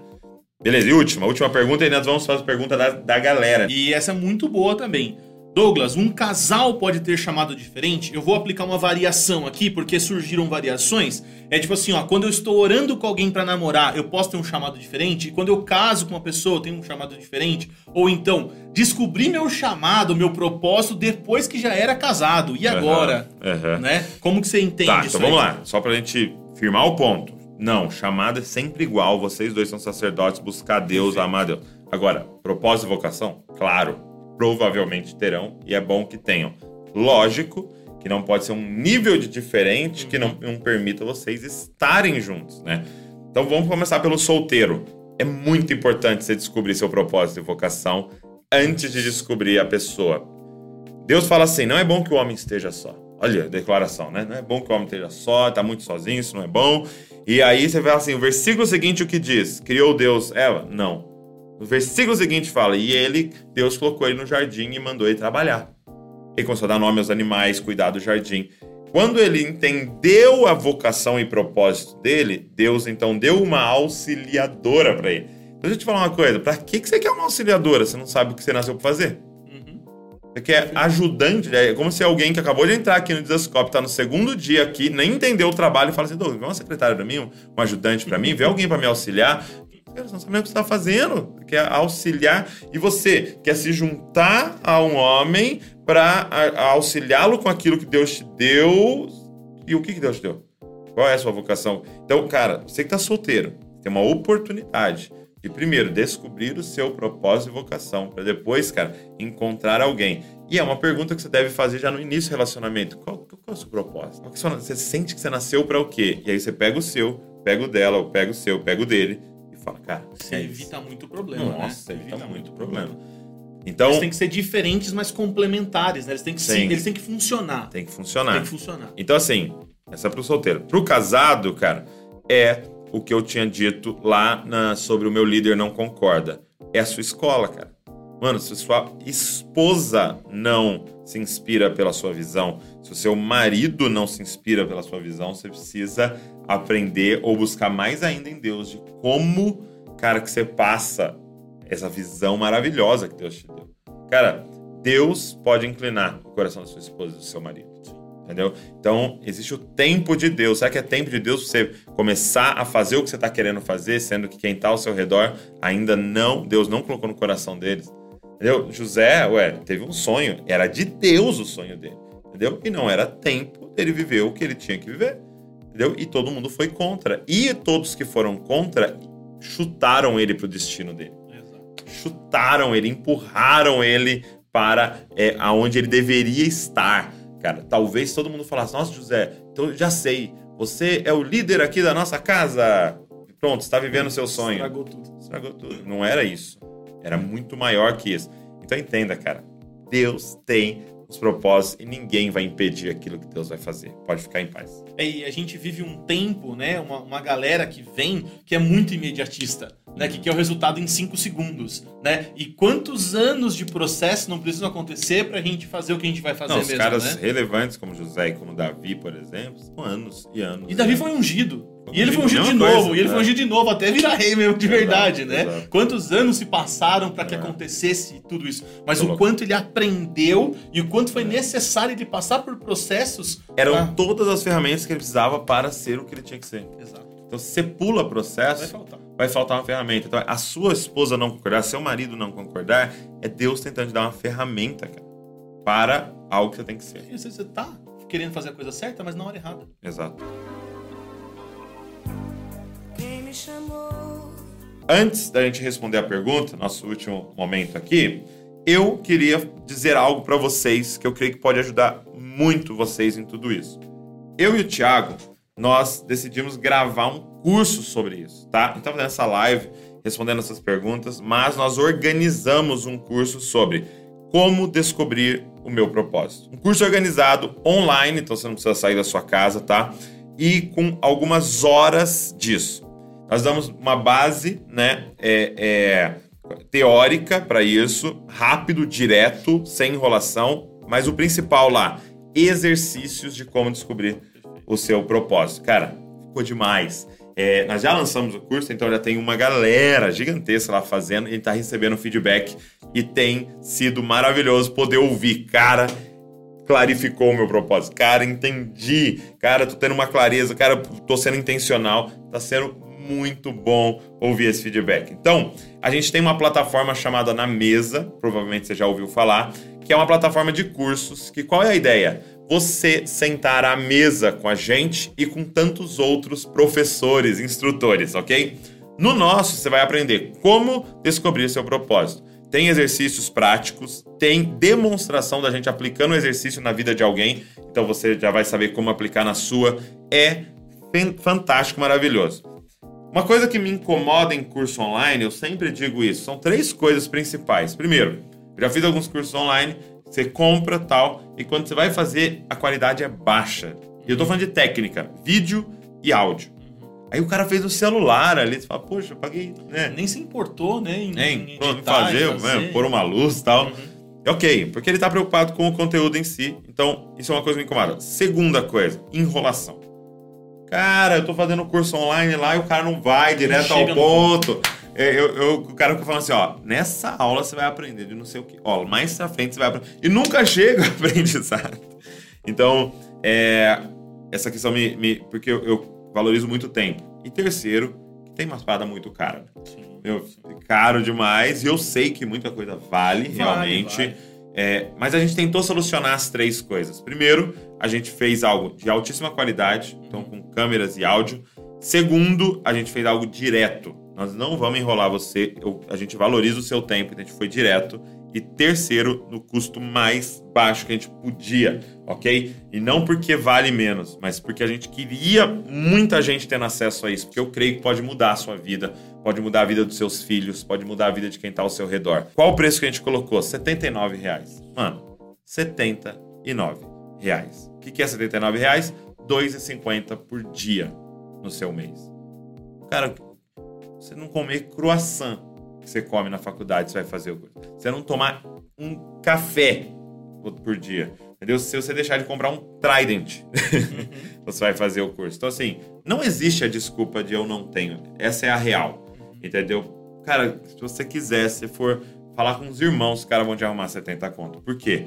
Beleza, e última, última pergunta, e nós vamos fazer a pergunta da, da galera. E essa é muito boa também. Douglas, um casal pode ter chamado diferente? Eu vou aplicar uma variação aqui, porque surgiram variações. É tipo assim, ó, quando eu estou orando com alguém pra namorar, eu posso ter um chamado diferente? E quando eu caso com uma pessoa, eu tenho um chamado diferente? Ou então, descobri meu chamado, meu propósito depois que já era casado. E agora? Aham, aham. Né? Como que você entende Tá, isso então vamos aí? lá. Só pra gente firmar o ponto. Não, chamada é sempre igual. Vocês dois são sacerdotes, buscar Deus, amar Deus. Agora, propósito e vocação? Claro. Provavelmente terão, e é bom que tenham. Lógico que não pode ser um nível de diferente que não, não permita vocês estarem juntos, né? Então vamos começar pelo solteiro. É muito importante você descobrir seu propósito e vocação antes de descobrir a pessoa. Deus fala assim: não é bom que o homem esteja só. Olha a declaração, né? Não é bom que o homem esteja só, tá muito sozinho, isso não é bom. E aí você vê assim: o versículo seguinte, o que diz? Criou Deus Eva? Não. O versículo seguinte fala: e ele, Deus colocou ele no jardim e mandou ele trabalhar. Ele começou a dar nome aos animais, cuidar do jardim. Quando ele entendeu a vocação e propósito dele, Deus então deu uma auxiliadora para ele. Então, deixa eu te falar uma coisa: pra que que você quer uma auxiliadora? Você não sabe o que você nasceu pra fazer? Uhum. Você quer ajudante, é como se alguém que acabou de entrar aqui no Desascope, tá no segundo dia aqui, nem entendeu o trabalho e fala assim: Douglas, vê uma secretária pra mim, um ajudante pra mim, vê alguém pra me auxiliar. Cara, não sabe o que você tá fazendo. Quer auxiliar. E você quer se juntar a um homem pra a- a auxiliá-lo com aquilo que Deus te deu. E o que, que Deus te deu? Qual é a sua vocação? Então, cara, você que tá solteiro, tem uma oportunidade de primeiro descobrir o seu propósito e vocação, para depois, cara, encontrar alguém. E é uma pergunta que você deve fazer já no início do relacionamento. Qual, qual é o seu propósito? É Você sente que você nasceu para o quê? E aí você pega o seu, pega o dela, ou pega o seu, pega o dele fala, cara, Você é isso. evita muito problema, Nossa, né? evita muito problema. Então, Eles têm que ser diferentes, mas complementares, né? Eles têm que, sim, eles têm que funcionar. tem que funcionar. Tem que funcionar. Então, assim, essa é pro solteiro. Pro casado, cara, é o que eu tinha dito lá na- sobre o meu líder não concorda. É a sua escola, cara. Mano, se sua esposa não se inspira pela sua visão, se o seu marido não se inspira pela sua visão, você precisa aprender ou buscar mais ainda em Deus de como, cara, que você passa essa visão maravilhosa que Deus te deu. Cara, Deus pode inclinar o coração da sua esposa e do seu marido. Entendeu? Então, existe o tempo de Deus. Será que é tempo de Deus você começar a fazer o que você está querendo fazer, sendo que quem está ao seu redor ainda não, Deus não colocou no coração deles? Entendeu? José, ué, teve um sonho, era de Deus o sonho dele, entendeu? E não era tempo dele viver o que ele tinha que viver, entendeu? E todo mundo foi contra. E todos que foram contra chutaram ele pro destino dele. Chutaram ele, empurraram ele para é, aonde ele deveria estar. Cara, talvez todo mundo falasse: Nossa, José, então já sei, você é o líder aqui da nossa casa. Pronto, está vivendo o seu sonho. Estragou tudo. Estragou tudo. Não era isso. Era muito maior que isso. Então entenda, cara. Deus tem os propósitos e ninguém vai impedir aquilo que Deus vai fazer. Pode ficar em paz. É, E a gente vive um tempo, né? Uma, uma galera que vem que é muito imediatista, né? Que quer o resultado em 5 segundos, né? E quantos anos de processo não precisam acontecer pra gente fazer o que a gente vai fazer Não, os mesmo, caras né? relevantes como José e como Davi, por exemplo, são anos e anos. E Davi foi ungido. E ele ungido de novo, coisa, e ele é. ungido de novo, até virar rei mesmo, de Exato, verdade, né? exato. Quantos anos se passaram pra que É. acontecesse tudo isso? Mas Tô o louco. quanto ele aprendeu e o quanto foi necessário ele passar por processos. Eram pra- todas as ferramentas que ele precisava para ser o que ele tinha que ser. Exato. Então, se você pula processo, Vai faltar. vai faltar uma ferramenta. Então, a sua esposa não concordar, seu marido não concordar, é Deus tentando te dar uma ferramenta, cara, para algo que você tem que ser. Você tá querendo fazer a coisa certa, mas na hora errada. Exato. Antes da gente responder a pergunta, nosso último momento aqui, eu queria dizer algo para vocês que eu creio que pode ajudar muito vocês em tudo isso. Eu e o Thiago, nós decidimos gravar um curso sobre isso, tá? A gente tá fazendo essa live, respondendo essas perguntas, mas nós organizamos um curso sobre como descobrir o meu propósito. Um curso organizado online, então você não precisa sair da sua casa, tá? E com algumas horas disso. Nós damos uma base, né, é, é, teórica para isso, rápido, direto, sem enrolação, mas o principal lá, exercícios de como descobrir o seu propósito. Cara, ficou demais. É, nós já lançamos o curso, então já tem uma galera gigantesca lá fazendo e a gente tá recebendo feedback e tem sido maravilhoso poder ouvir. Cara, clarificou o meu propósito. Cara, entendi. Cara, tô tendo uma clareza. Cara, tô sendo intencional. Tá sendo muito bom ouvir esse feedback. Então, a gente tem uma plataforma chamada Na Mesa, provavelmente você já ouviu falar, que é uma plataforma de cursos. Que qual é a ideia? Você sentar à mesa com a gente e com tantos outros professores, instrutores, ok? No nosso, você vai aprender como descobrir seu propósito. Tem exercícios práticos, tem demonstração da gente aplicando o exercício na vida de alguém, então você já vai saber como aplicar na sua. É fan- fantástico, maravilhoso. Uma coisa que me incomoda em curso online, eu sempre digo isso, são três coisas principais. Primeiro, já fiz alguns cursos online, você compra tal, e quando você vai fazer, a qualidade é baixa. E eu tô falando de técnica, vídeo e áudio. Aí o cara fez no celular ali, você fala, poxa, eu paguei, né? Nem se importou, né? Em, Em, em pronto, editar, fazer, né, pôr uma luz e tal. Ok, porque ele tá preocupado com o conteúdo em si. Então, isso é uma coisa que me incomoda. Segunda coisa, enrolação. Cara, eu tô fazendo curso online lá e o cara não vai direto ao chega no ponto. É, Eu, eu- o cara fica falando assim, ó, nessa aula você vai aprender de não sei o que. Ó, mais pra frente você vai aprender. E nunca chega o aprendizado. Então, é, essa questão me. me- porque eu, eu valorizo muito o tempo. E terceiro, tem uma espada muito cara. Meu, caro demais. E eu sei que muita coisa vale, realmente. vale. É, mas a gente tentou solucionar as três coisas. Primeiro, a gente fez algo de altíssima qualidade, então com câmeras e áudio. Segundo, a gente fez algo direto. Nós não vamos enrolar você, eu- a gente valoriza o seu tempo, então a gente foi direto. E terceiro, no custo mais baixo que a gente podia, ok? E não porque vale menos, mas porque a gente queria muita gente tendo acesso a isso, porque eu creio que pode mudar a sua vida, pode mudar a vida dos seus filhos, pode mudar a vida de quem está ao seu redor. Qual o preço que a gente colocou? 79 reais. Mano, 79 reais. O que, que é 79 reais? R$ 2,50 por dia no seu mês. Cara, você não comer croissant que você come na faculdade, você vai fazer o curso. Você não tomar um café por dia. Entendeu? Se você deixar de comprar um Trident, você vai fazer o curso. Então, assim, não existe a desculpa de eu não tenho. Essa é a real. Entendeu? Cara, se você quiser, se for falar com os irmãos, os caras vão te arrumar 70 conto. Por quê?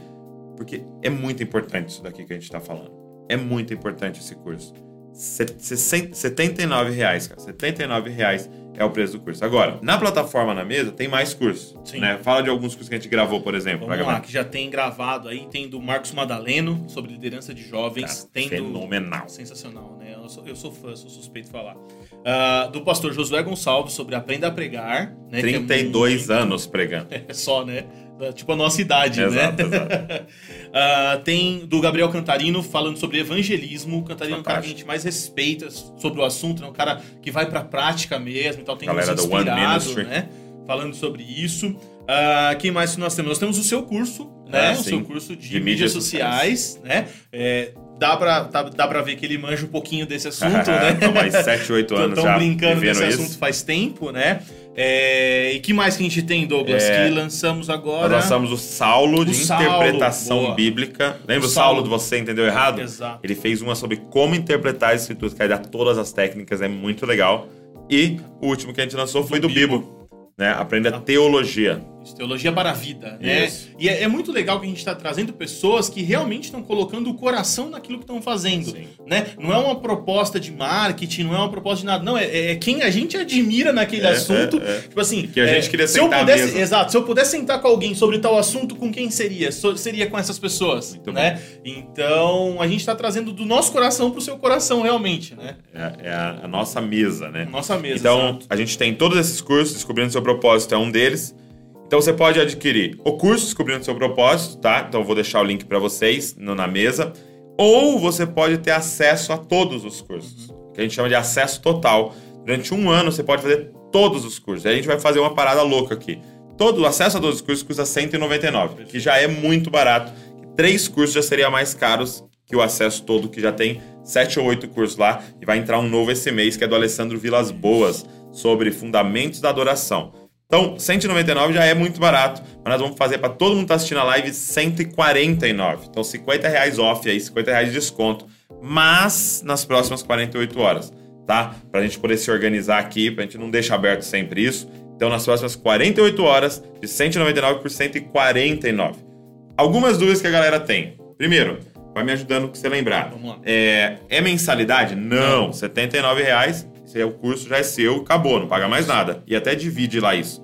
Porque é muito importante isso daqui que a gente tá falando. É muito importante esse curso. 79 reais, cara. 79 reais é o preço do curso. Agora, na plataforma na mesa tem mais cursos. Sim. Né? Fala de alguns cursos que a gente gravou, por exemplo. Vamos lá, que já tem gravado aí, tem do Marcos Madaleno, sobre liderança de jovens. Cara, tem do... fenomenal. Sensacional, né? Eu sou, eu sou fã, sou suspeito de falar. Ah, do pastor Josué Gonçalves, sobre Aprenda a Pregar. Né, que é 32 muito- anos pregando. É só, né? Tipo a nossa idade, Exato, né? exato. Ah, tem do Gabriel Cantarino falando sobre evangelismo. O Cantarino é um cara que a gente mais respeita sobre o assunto, né? Um cara que vai pra prática mesmo e tal. Tem Galera nos inspirado, né? Falando sobre isso. Ah, quem mais que nós temos? Nós temos o seu curso, né? Ah, o sim. seu curso de, De mídias mídias sociais, né? É, dá, pra, dá, dá pra ver que ele manja um pouquinho desse assunto, né? Estamos aí 7, 8 anos Estão já brincando nesse isso. assunto faz tempo, né? É, e que mais que a gente tem, Douglas? É, que lançamos Nós agora. lançamos o Saulo de O Saulo, interpretação boa. bíblica. Lembra O Saulo Saulo. de Você Entendeu Errado? Exato. Ele fez uma sobre como interpretar as escrituras, que dá todas as técnicas, é muito legal. E o último que a gente lançou foi do Bibo, né? Aprenda teologia. Isso, Teologia para a vida, né? Isso. E é, é muito legal que a gente está trazendo pessoas que realmente estão colocando o coração naquilo que estão fazendo, Sim. né? Não é uma proposta de marketing, não é uma proposta de nada, não, é, é quem a gente admira naquele É, assunto. é, é. Tipo assim, Que a é, gente queria se eu sentar à pudesse, mesa. Exato, se eu pudesse sentar com alguém sobre tal assunto, com quem seria? So- seria com essas pessoas, Muito né? Então, a gente está trazendo do nosso coração pro seu coração realmente, né? É, é a, a nossa mesa, né? Nossa mesa. Então, exato. a gente tem todos esses cursos, Descobrindo Seu Propósito é um deles. Então, você pode adquirir o curso Descobrindo Seu Propósito, tá? Então, eu vou deixar o link para vocês no- na mesa. Ou você pode ter acesso a todos os cursos, que a gente chama de acesso total. Durante um ano, você pode fazer todos os cursos. Aí a gente vai fazer uma parada louca aqui. Todo o acesso a todos os cursos custa R$ 199, que já é muito barato. Três cursos já seriam mais caros que o acesso todo, que já tem sete ou oito cursos lá. E vai entrar um novo esse mês, que é do Alessandro Vilas Boas, sobre fundamentos da adoração. Então, 199 já é muito barato, mas nós vamos fazer para todo mundo que tá assistindo a live 149. Então, 50 reais off aí, 50 reais de desconto. Mas nas próximas 48 horas, tá? Pra gente poder se organizar aqui, pra gente não deixar aberto sempre isso. Então, nas próximas 48 horas, de 199 por 149. Algumas dúvidas que a galera tem. Primeiro, vai me ajudando com você lembrar. Vamos lá. É, é mensalidade? Não. 79 reais. É o curso, já é seu, acabou, não paga mais nada. E até divide lá isso.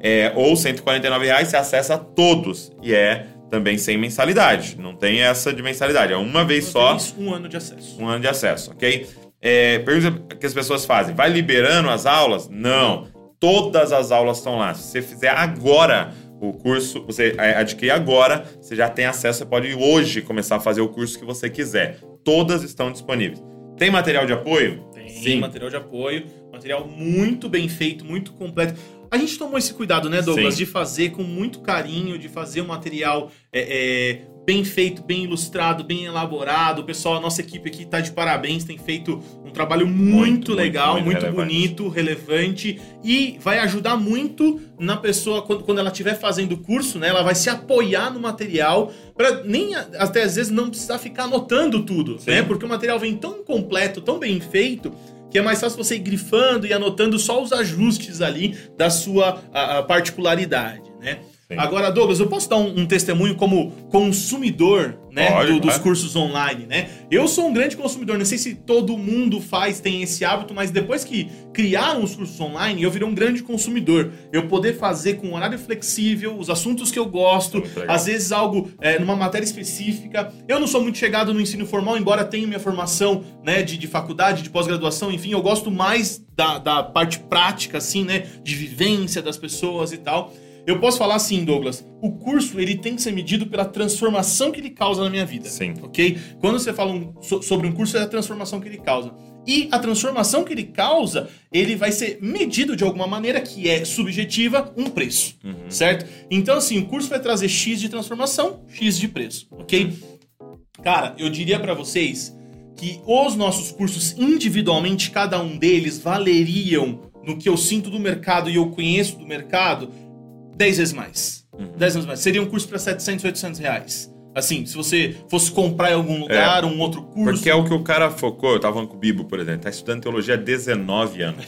É, ou 149 reais, você acessa todos. E é também sem mensalidade. Não tem essa de mensalidade. É uma vez só Temos um ano de acesso. um ano de acesso, ok? É, pergunta que as pessoas fazem: vai liberando as aulas? Não. Todas as aulas estão lá. Se você fizer agora o curso, você é, adquirir agora, você já tem acesso. Você pode hoje começar a fazer o curso que você quiser. Todas estão disponíveis. Tem material de apoio? Tem material de apoio, material muito bem feito, muito completo. A gente tomou esse cuidado, né, Douglas, Sim. de fazer com muito carinho, de fazer um material é, é, bem feito, bem ilustrado, bem elaborado. O pessoal, a nossa equipe aqui tá de parabéns, tem feito um trabalho muito, Muito, legal, muito, muito, muito bonito, relevante e vai ajudar muito na pessoa quando, quando ela estiver fazendo o curso, né? Ela vai se apoiar no material para nem até às vezes não precisar ficar anotando tudo, Sim. né? Porque o material vem tão completo, tão bem feito que é mais fácil você ir grifando e anotando só os ajustes ali da sua a- a particularidade, né? Sim. Agora, Douglas, eu posso dar um, um testemunho como consumidor né, Pode, do- dos claro. cursos online, né? Eu sou um grande consumidor, não sei se todo mundo faz, tem esse hábito, mas depois que criaram os cursos online, eu virei um grande consumidor. Eu poder fazer com horário flexível, os assuntos que eu gosto, às vezes algo é, numa matéria específica. Eu não sou muito chegado no ensino formal, embora tenha minha formação né, de, de faculdade, de pós-graduação, enfim, eu gosto mais da, da parte prática, assim, né? De vivência das pessoas e tal. Eu posso falar assim, Douglas, o curso ele tem que ser medido pela transformação que ele causa na minha vida. Sim. Ok? Quando você fala um- so- sobre um curso, é a transformação que ele causa. E a transformação que ele causa, ele vai ser medido de alguma maneira que é subjetiva, um preço. Certo? Então, assim, o curso vai trazer X de transformação, X de preço. Ok? Cara, eu diria pra vocês que os nossos cursos individualmente, cada um deles, valeriam no que eu sinto do mercado e eu conheço do mercado 10 vezes mais. 10 vezes mais. Seria um curso pra 700, 800 reais. Assim, se você fosse comprar em algum lugar, um outro curso. Porque é o que o cara focou. Eu tava falando com o Bibo, por exemplo. Tá estudando teologia há 19 anos.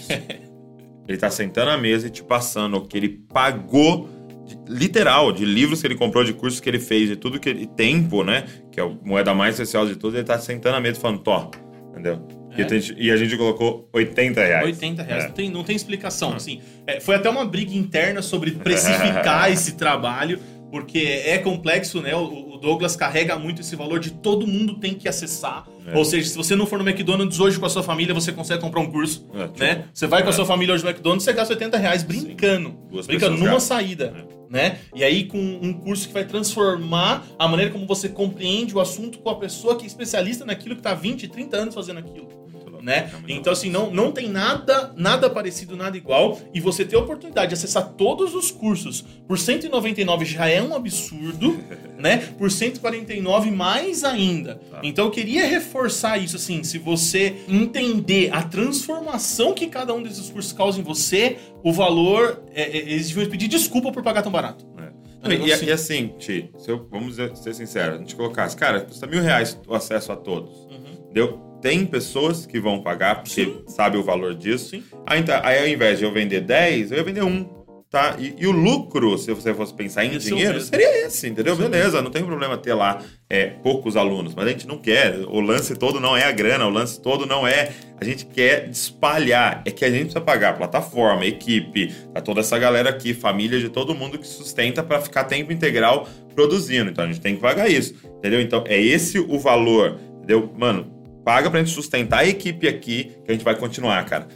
ele tá sentando à mesa e te passando o que ele pagou de- literal, de livros que ele comprou, de cursos que ele fez, de tudo que ele. Tempo, né? Que é a moeda mais preciosa de tudo, ele tá sentando na mesa e falando, Tó, entendeu? E, É. a gente, e a gente colocou 80 reais. 80 reais. É. Não, tem, não tem explicação. Assim, É, foi até uma briga interna sobre precificar esse trabalho, porque é complexo, né? O, o Douglas carrega muito esse valor de todo mundo tem que acessar. É. Ou seja, se você não for no McDonald's hoje com a sua família, você consegue comprar um curso. É, tipo, né? Você vai com a é. sua família hoje no McDonald's, você gasta 80 reais brincando. Brincando, numa gastam. saída. Né? E aí, com um curso que vai transformar a maneira como você compreende o assunto com a pessoa que é especialista naquilo que está 20, 30 anos fazendo aquilo né? é Então, assim, não, não tem nada, nada parecido, nada igual. E você ter a oportunidade de acessar todos os cursos por 199 já é um absurdo, né? Por 149 mais ainda. Tá. Então, eu queria reforçar isso, assim, se você entender a transformação que cada um desses cursos causa em você, o valor, é, é, eles deviam pedir desculpa por pagar tão barato. É. Um Não, e, negócio e assim, Ti, se eu, vamos ser sincero, a gente colocasse, cara, custa mil reais o acesso a todos. Uhum. Entendeu? Tem pessoas que vão pagar porque Sim. sabe o valor disso. Sim. Aí, então, aí, ao invés de eu vender 10, eu ia vender um. Tá? E, e o lucro, se você fosse pensar em o dinheiro, seria esse, entendeu? Sim. Beleza, não tem problema ter lá é, poucos alunos, mas a gente não quer. O lance todo não é a grana, o lance todo não é. A gente quer espalhar. É que a gente precisa pagar plataforma, equipe, tá toda essa galera aqui, família de todo mundo que sustenta para ficar tempo integral produzindo. Então a gente tem que pagar isso, entendeu? Então é esse o valor, entendeu? Mano, paga pra gente sustentar a equipe aqui que a gente vai continuar, cara.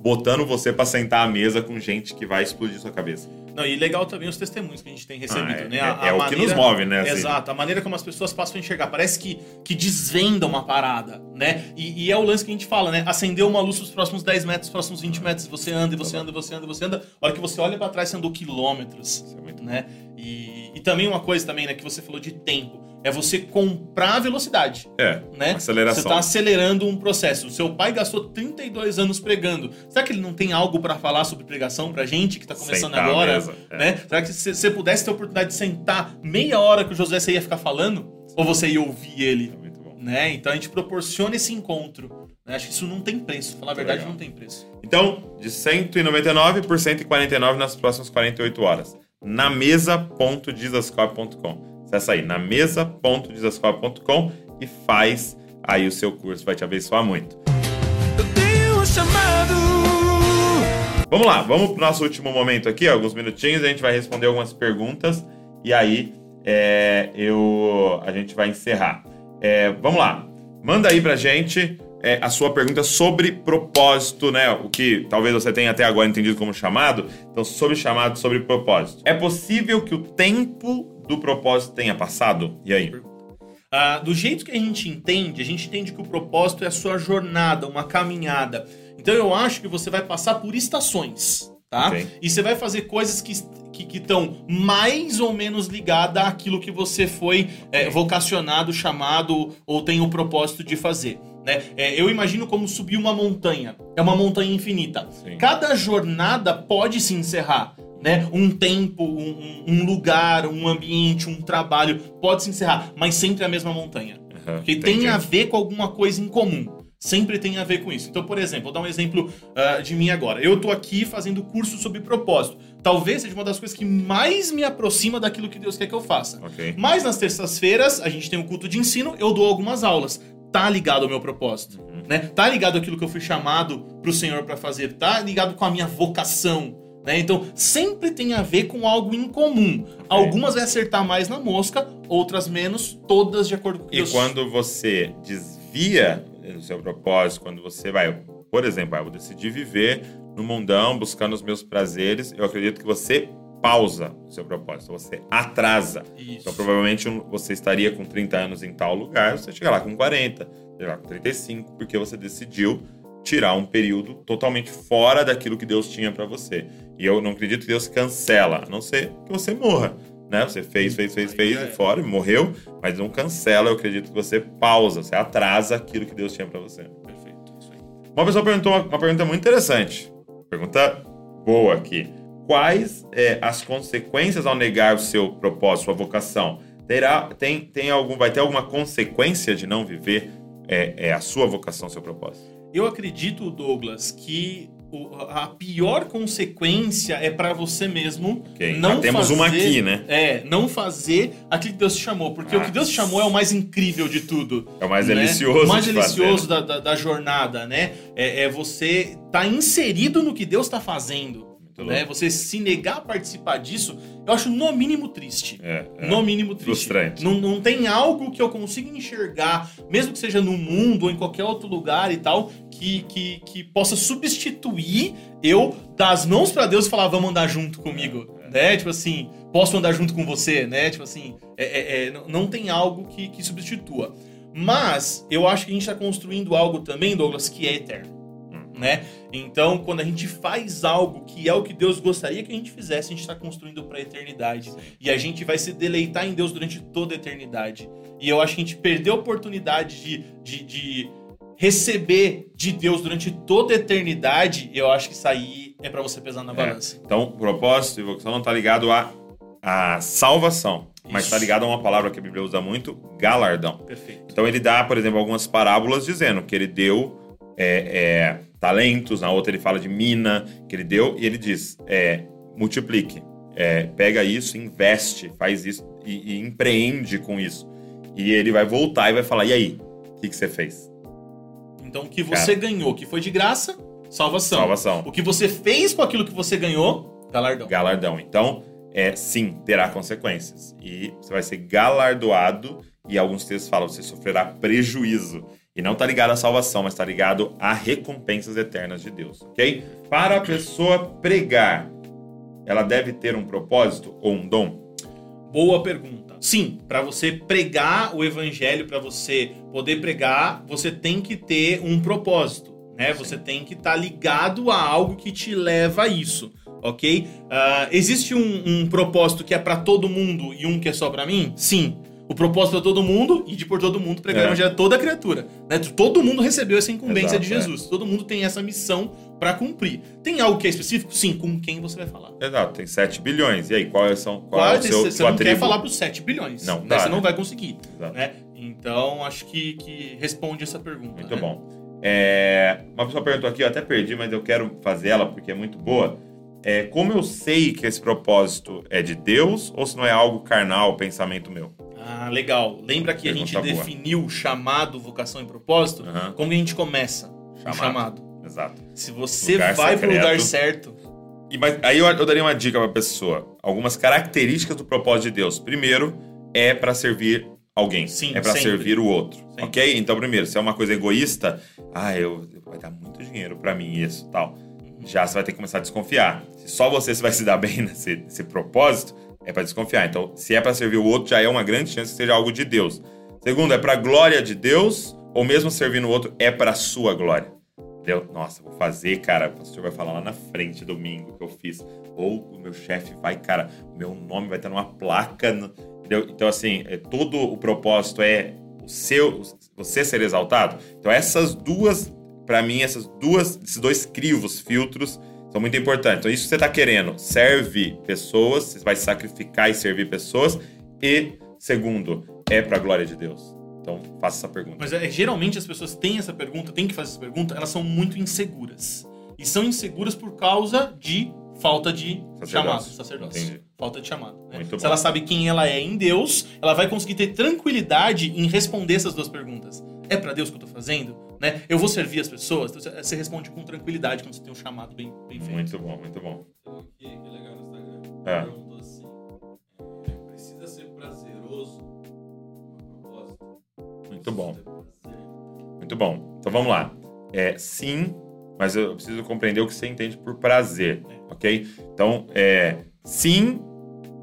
Botando você pra sentar à mesa com gente que vai explodir sua cabeça. Não, e legal também os testemunhos que a gente tem recebido, Ah, é, né? é- A- a é o que nos move, né, assim. Exato, a maneira como as pessoas passam a enxergar. Parece que, que desvenda uma parada, né? E, e é o lance que a gente fala, né? Acendeu uma luz nos próximos 10 metros, nos próximos 20 metros, você anda, e você anda, e você anda, e você anda. A hora que você olha pra trás, você andou quilômetros, é né? E, e também uma coisa também, né, que você falou de tempo. É você comprar velocidade É, né? aceleração. Você está acelerando um processo. O seu pai gastou 32 anos pregando. Será que ele não tem algo para falar sobre pregação pra gente que tá começando Sentar agora? É. Né? Será que se você pudesse ter a oportunidade de sentar meia hora que o José você ia ficar falando? Ou você ia ouvir ele? É muito bom. Né? Então a gente proporciona esse encontro. né? Acho que isso não tem preço. Falar a verdade, legal. não tem preço. Então, de 199 por 149 nas próximas 48 horas. Na mesa.dizascope.com. Acessa aí, na mesa.dizascope.com e faz aí o seu curso, vai te abençoar muito. Vamos lá, vamos pro nosso último momento aqui, alguns minutinhos, a gente vai responder algumas perguntas e aí é, eu, a gente vai encerrar. É, vamos lá, manda aí pra gente é, a sua pergunta sobre propósito, né? O que talvez você tenha até agora entendido como chamado. Então, sobre chamado, sobre propósito. É possível que o tempo do propósito tenha passado? E aí? Ah, do jeito que a gente entende, a gente entende que o propósito é a sua jornada, uma caminhada. Então eu acho que você vai passar por estações, tá? Ok. E você vai fazer coisas que que estão mais ou menos ligadas àquilo que você foi é, vocacionado, chamado ou tem o propósito de fazer. Né? É, eu imagino como subir uma montanha. É uma montanha infinita. Sim. Cada jornada pode se encerrar. Né? Um tempo, um, um- lugar, um ambiente, um trabalho pode se encerrar, mas sempre a mesma montanha. Aham, Que tem a ver com alguma coisa em comum. Sempre tem a ver com isso. Então, por exemplo, vou dar um exemplo ah, de mim agora. Eu tô aqui fazendo curso sobre propósito. Talvez seja uma das coisas que mais me aproxima daquilo que Deus quer que eu faça. Ok. Mas nas terças-feiras, a gente tem um culto de ensino, eu dou algumas aulas. Tá ligado ao meu propósito, Uhum. né? Tá ligado àquilo que eu fui chamado pro Senhor pra fazer, tá ligado com a minha vocação, né? Então, sempre tem a ver com algo em comum. Algumas vai acertar mais na mosca, outras menos, todas de acordo com o que E Deus quando você desvia o seu propósito, quando você vai, por exemplo, ah, eu vou decidir viver no mundão, buscando os meus prazeres, eu acredito que você pausa o seu propósito, você atrasa. Isso. Então, provavelmente você estaria com 30 anos em tal lugar, você chega lá com 40, chega lá com 35, porque você decidiu tirar um período totalmente fora daquilo que Deus tinha pra você. E eu não acredito que Deus cancela, a não ser que você morra. Né? Você fez, fez, fez, fez, e era. fora, morreu, mas não cancela. Eu acredito que você pausa, você atrasa aquilo que Deus tinha pra você. Perfeito. Isso aí. Uma pessoa perguntou uma, uma pergunta muito interessante. Pergunta boa aqui. Quais é, as consequências ao negar o seu propósito, sua vocação? Terá, tem, tem algum, vai ter alguma consequência de não viver é, é, a sua vocação, seu propósito? Eu acredito, Douglas, que a pior consequência é pra você mesmo Ok, não já temos fazer, uma aqui, né? É, não fazer aquilo que Deus te chamou. Porque o que Deus te chamou é o mais incrível de tudo. É o mais né? delicioso. O mais de delicioso fazer, da, da, da jornada, né? É, é você tá inserido no que Deus tá fazendo. Né? Você se negar a participar disso, eu acho no mínimo triste. É, é. No mínimo triste. Frustrante. Não, não tem algo que eu consiga enxergar, mesmo que seja no mundo ou em qualquer outro lugar e tal, que, que, que possa substituir eu dar as mãos pra Deus e falar, vamos andar junto comigo. Né? Tipo assim, posso andar junto com você, né? Tipo assim, é, é- é, não- tem algo que, que substitua. Mas eu acho que a gente tá construindo algo também, Douglas, que é eterno. Né? Então, quando a gente faz algo que é o que Deus gostaria que a gente fizesse, a gente está construindo para a eternidade. E a gente vai se deleitar em Deus durante toda a eternidade. E eu acho que a gente perdeu a oportunidade de, de, de receber de Deus durante toda a eternidade. Eu acho que isso aí é para você pesar na balança. Então, o propósito e vocação não está ligado à, à salvação, mas Isso. está ligado a uma palavra que a Bíblia usa muito, galardão. Perfeito. Então ele dá, por exemplo, algumas parábolas dizendo que ele deu é, é, talentos, na outra ele fala de mina que ele deu, e ele diz: é, multiplique, é, pega isso, investe, faz isso e, e empreende com isso. E ele vai voltar e vai falar: e aí? O que, que você fez? Então, o que você ganhou, que foi de graça, salvação. Salvação. O que você fez com aquilo que você ganhou, galardão. Galardão. Então, é, sim, terá consequências. E você vai ser galardoado, e alguns textos falam: você sofrerá prejuízo. E não está ligado à salvação, mas está ligado a recompensas eternas de Deus, ok? Para a pessoa pregar, ela deve ter um propósito ou um dom? Boa pergunta. Sim, para você pregar o evangelho, para você poder pregar, você tem que ter um propósito, né? Você tem que estar ligado a algo que te leva a isso, ok? Ah, existe um, um propósito que é para todo mundo e um que é só para mim? Sim. O propósito para todo mundo e de por todo mundo pregar É. o evangelho a toda criatura. Né? Todo mundo recebeu essa incumbência Exato, de é. Jesus. Todo mundo tem essa missão para cumprir. Tem algo que é específico? Sim. Com quem você vai falar? Exato, tem 7 bilhões. E aí, qual, são, qual é o Quase, seu, você não quer tribo? falar pros 7 bilhões. Não, né? dá, Você né? não vai conseguir. Né? Então, acho que, que responde essa pergunta. Muito né? bom. É, uma pessoa perguntou aqui, eu até perdi, mas eu quero fazer ela porque é muito boa. É, como eu sei que esse propósito é de Deus ou se não é algo carnal, pensamento meu? Ah, legal. Lembra que a gente Pergunta boa. definiu chamado, vocação e propósito? Aham, Como que a gente começa? Chamado. O chamado. exato. Se você Lugar vai pro secreto. lugar certo, E, mas, aí eu, eu daria uma dica pra pessoa. Algumas características do propósito de Deus. Primeiro, é para servir alguém. Sim, é para servir o outro. Sempre. Ok? Então, primeiro, se é uma coisa egoísta, ah, eu, vai dar muito dinheiro pra mim isso tal. Já você vai ter que começar a desconfiar. Se só você se vai se dar bem nesse, nesse propósito, é pra desconfiar. Então, se é pra servir o outro, já é uma grande chance que seja algo de Deus. Segundo, é pra glória de Deus, ou mesmo servindo o outro, é pra sua glória. Entendeu? Nossa, vou fazer, cara. O pastor vai falar lá na frente domingo que eu fiz. Ou o meu chefe vai, cara, meu nome vai estar numa placa. no- entendeu? Então, assim, é, todo o propósito é o seu, você ser exaltado. Então, essas duas, pra mim, essas duas, esses dois crivos, filtros, são muito importantes. Então, isso que você tá querendo, serve pessoas, você vai sacrificar e servir pessoas. E, segundo, é pra glória de Deus. Então, faça essa pergunta. Mas é, geralmente as pessoas têm essa pergunta, têm que fazer essa pergunta, elas são muito inseguras. E são inseguras por causa de falta de Sacerdócio. chamado, sacerdócio. Entendi. Falta de chamado. né? Se bom. ela sabe quem ela é em Deus, ela vai conseguir ter tranquilidade em responder essas duas perguntas. É pra Deus que eu tô fazendo? Né? Eu vou servir as pessoas? Então, você- responde com tranquilidade quando você tem um chamado bem, bem feito. Muito bom, muito bom. Então, que, que legal no Instagram. É. Perguntou assim: é, precisa ser prazeroso o propósito? Muito bom. Muito bom. Então vamos lá. É, sim, mas eu preciso compreender o que você entende por prazer, ok? Então, é, sim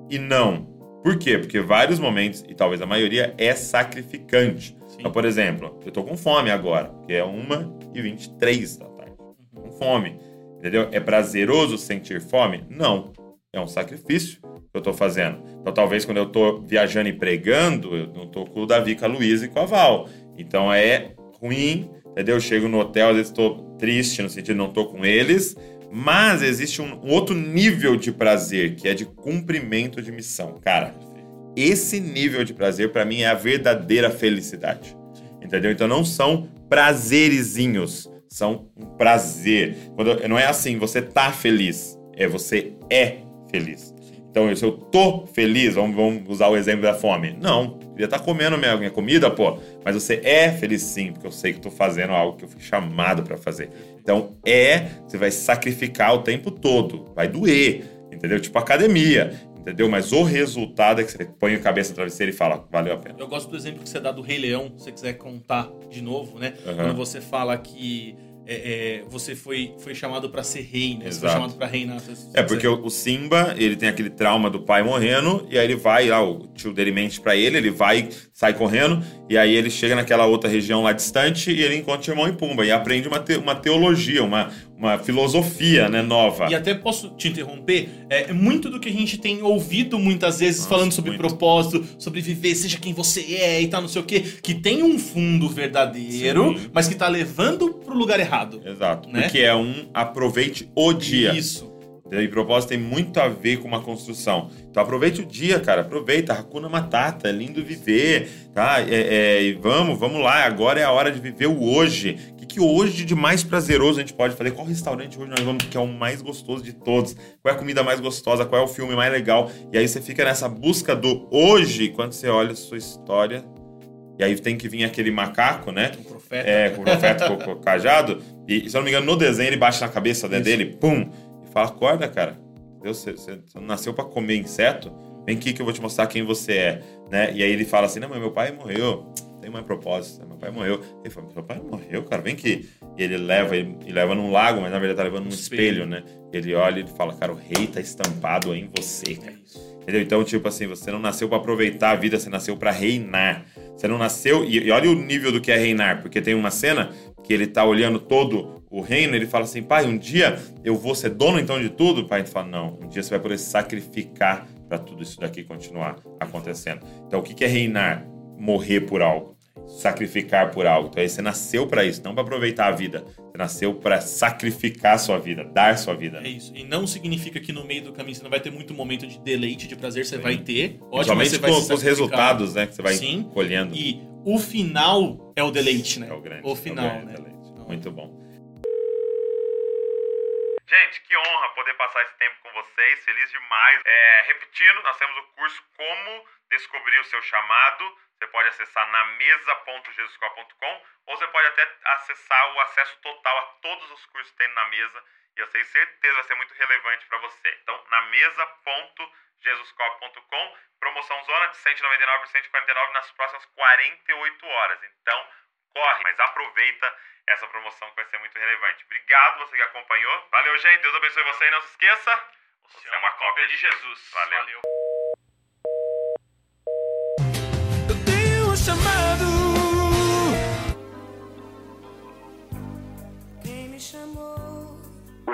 e não. Por quê? Porque vários momentos, e talvez a maioria, é sacrificante. Sim. Então, por exemplo, eu tô com fome agora, que é 1h23 da tarde. Com fome. Entendeu? É prazeroso sentir fome? Não. É um sacrifício que eu tô fazendo. Então, talvez quando eu tô viajando e pregando, eu não tô com o Davi, com a Luísa e com a Val. Então, é ruim, entendeu? Eu chego no hotel, às vezes tô triste, no sentido de não tô com eles. Mas existe um, outro nível de prazer, que é de cumprimento de missão. Cara, esse nível de prazer, pra mim, é a verdadeira felicidade. Entendeu? Então, não são prazerezinhos. são um prazer. Quando, não é assim, você tá feliz, é você é feliz. Então, se eu tô feliz, vamos, vamos usar o exemplo da fome. Não, queria estar tá comendo minha, minha comida, pô. Mas você é feliz sim, porque eu sei que estou fazendo algo que eu fui chamado para fazer. Então, é, você vai sacrificar o tempo todo, vai doer, entendeu? Tipo academia entendeu? Mas o resultado é que você põe a cabeça no travesseiro e fala, valeu a pena. Eu gosto do exemplo que você dá do Rei Leão, se você quiser contar de novo, né? Uhum. Quando você fala que é, é, você foi, foi chamado para ser rei, né? Você foi chamado para reinar. É, porque o, o, Simba, ele tem aquele trauma do pai morrendo, e aí ele vai, lá, o tio dele mente pra ele, ele vai, sai correndo, e aí ele chega naquela outra região lá distante, e ele encontra o irmão e Pumba, e aprende uma, te, uma teologia, uma, uma filosofia né, nova. E até posso te interromper, é muito do que a gente tem ouvido muitas vezes Nossa, falando sobre muito. propósito, sobre viver, seja quem você é e tal, não sei o quê, que tem um fundo verdadeiro, Sim. mas que tá levando pro lugar errado. Exato. Né? Porque é um aproveite o dia. Isso. E propósito tem muito a ver com uma construção. Então aproveite o dia, cara. Aproveita. Hakuna Matata. É lindo viver, tá? É, é, vamos, vamos lá. Agora é a hora de viver o hoje. Que, hoje de mais prazeroso a gente pode fazer? Qual restaurante hoje nós vamos que é o mais gostoso de todos? Qual é a comida mais gostosa? Qual é o filme mais legal? E aí você fica nessa busca do hoje quando você olha a sua história. E aí tem que vir aquele macaco, né? O profeta. É, com o profeta com, o cajado. E, se eu não me engano, no desenho ele baixa na cabeça né, dele, pum Fala, acorda, cara. Deus, você, você nasceu para comer inseto? Vem aqui que eu vou te mostrar quem você é. Né? E aí ele fala assim: Não, mas meu pai morreu. Tem mais propósito. Meu pai morreu. Ele fala: Meu pai morreu, cara. Vem aqui. E ele leva, ele, ele leva num lago, mas na verdade tá levando num espelho, espelho né? Ele olha e fala: Cara, o rei tá estampado em você, cara. Entendeu? Então, tipo assim, você não nasceu para aproveitar a vida, você nasceu para reinar. Você não nasceu. E, e olha o nível do que é reinar, porque tem uma cena que ele tá olhando todo o reino, ele fala assim: pai, um dia eu vou ser dono então de tudo? O pai fala: não, um dia você vai poder sacrificar para tudo isso daqui continuar acontecendo. Então, o que é reinar? Morrer por algo, sacrificar por algo. Então, aí você nasceu para isso, não para aproveitar a vida. Você nasceu para sacrificar a sua vida, dar sua vida. É isso. E não significa que no meio do caminho você não vai ter muito momento de deleite, de prazer, você Sim. vai ter. Ótimo, você vai com, os resultados, né? Que você vai Sim. colhendo. E o final é o deleite, né? É o grande. O final, é o né? Deleite. Muito bom. Gente, que honra poder passar esse tempo com vocês, feliz demais. É, repetindo, nós temos o curso Como Descobrir o Seu Chamado. Você pode acessar na mesa.jesuscó.com ou você pode até acessar o acesso total a todos os cursos que tem na mesa e eu tenho certeza vai ser muito relevante para você. Então, na mesa.jesuscop.com, promoção zona de 199 por 149 nas próximas 48 horas. Então, corre, mas aproveita essa promoção que vai ser muito relevante. Obrigado você que acompanhou. Valeu, gente. Deus abençoe você e não se esqueça. Você é uma cópia de Jesus. Valeu. Valeu.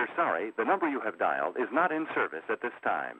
We're sorry, the number you have dialed is not in service at this time.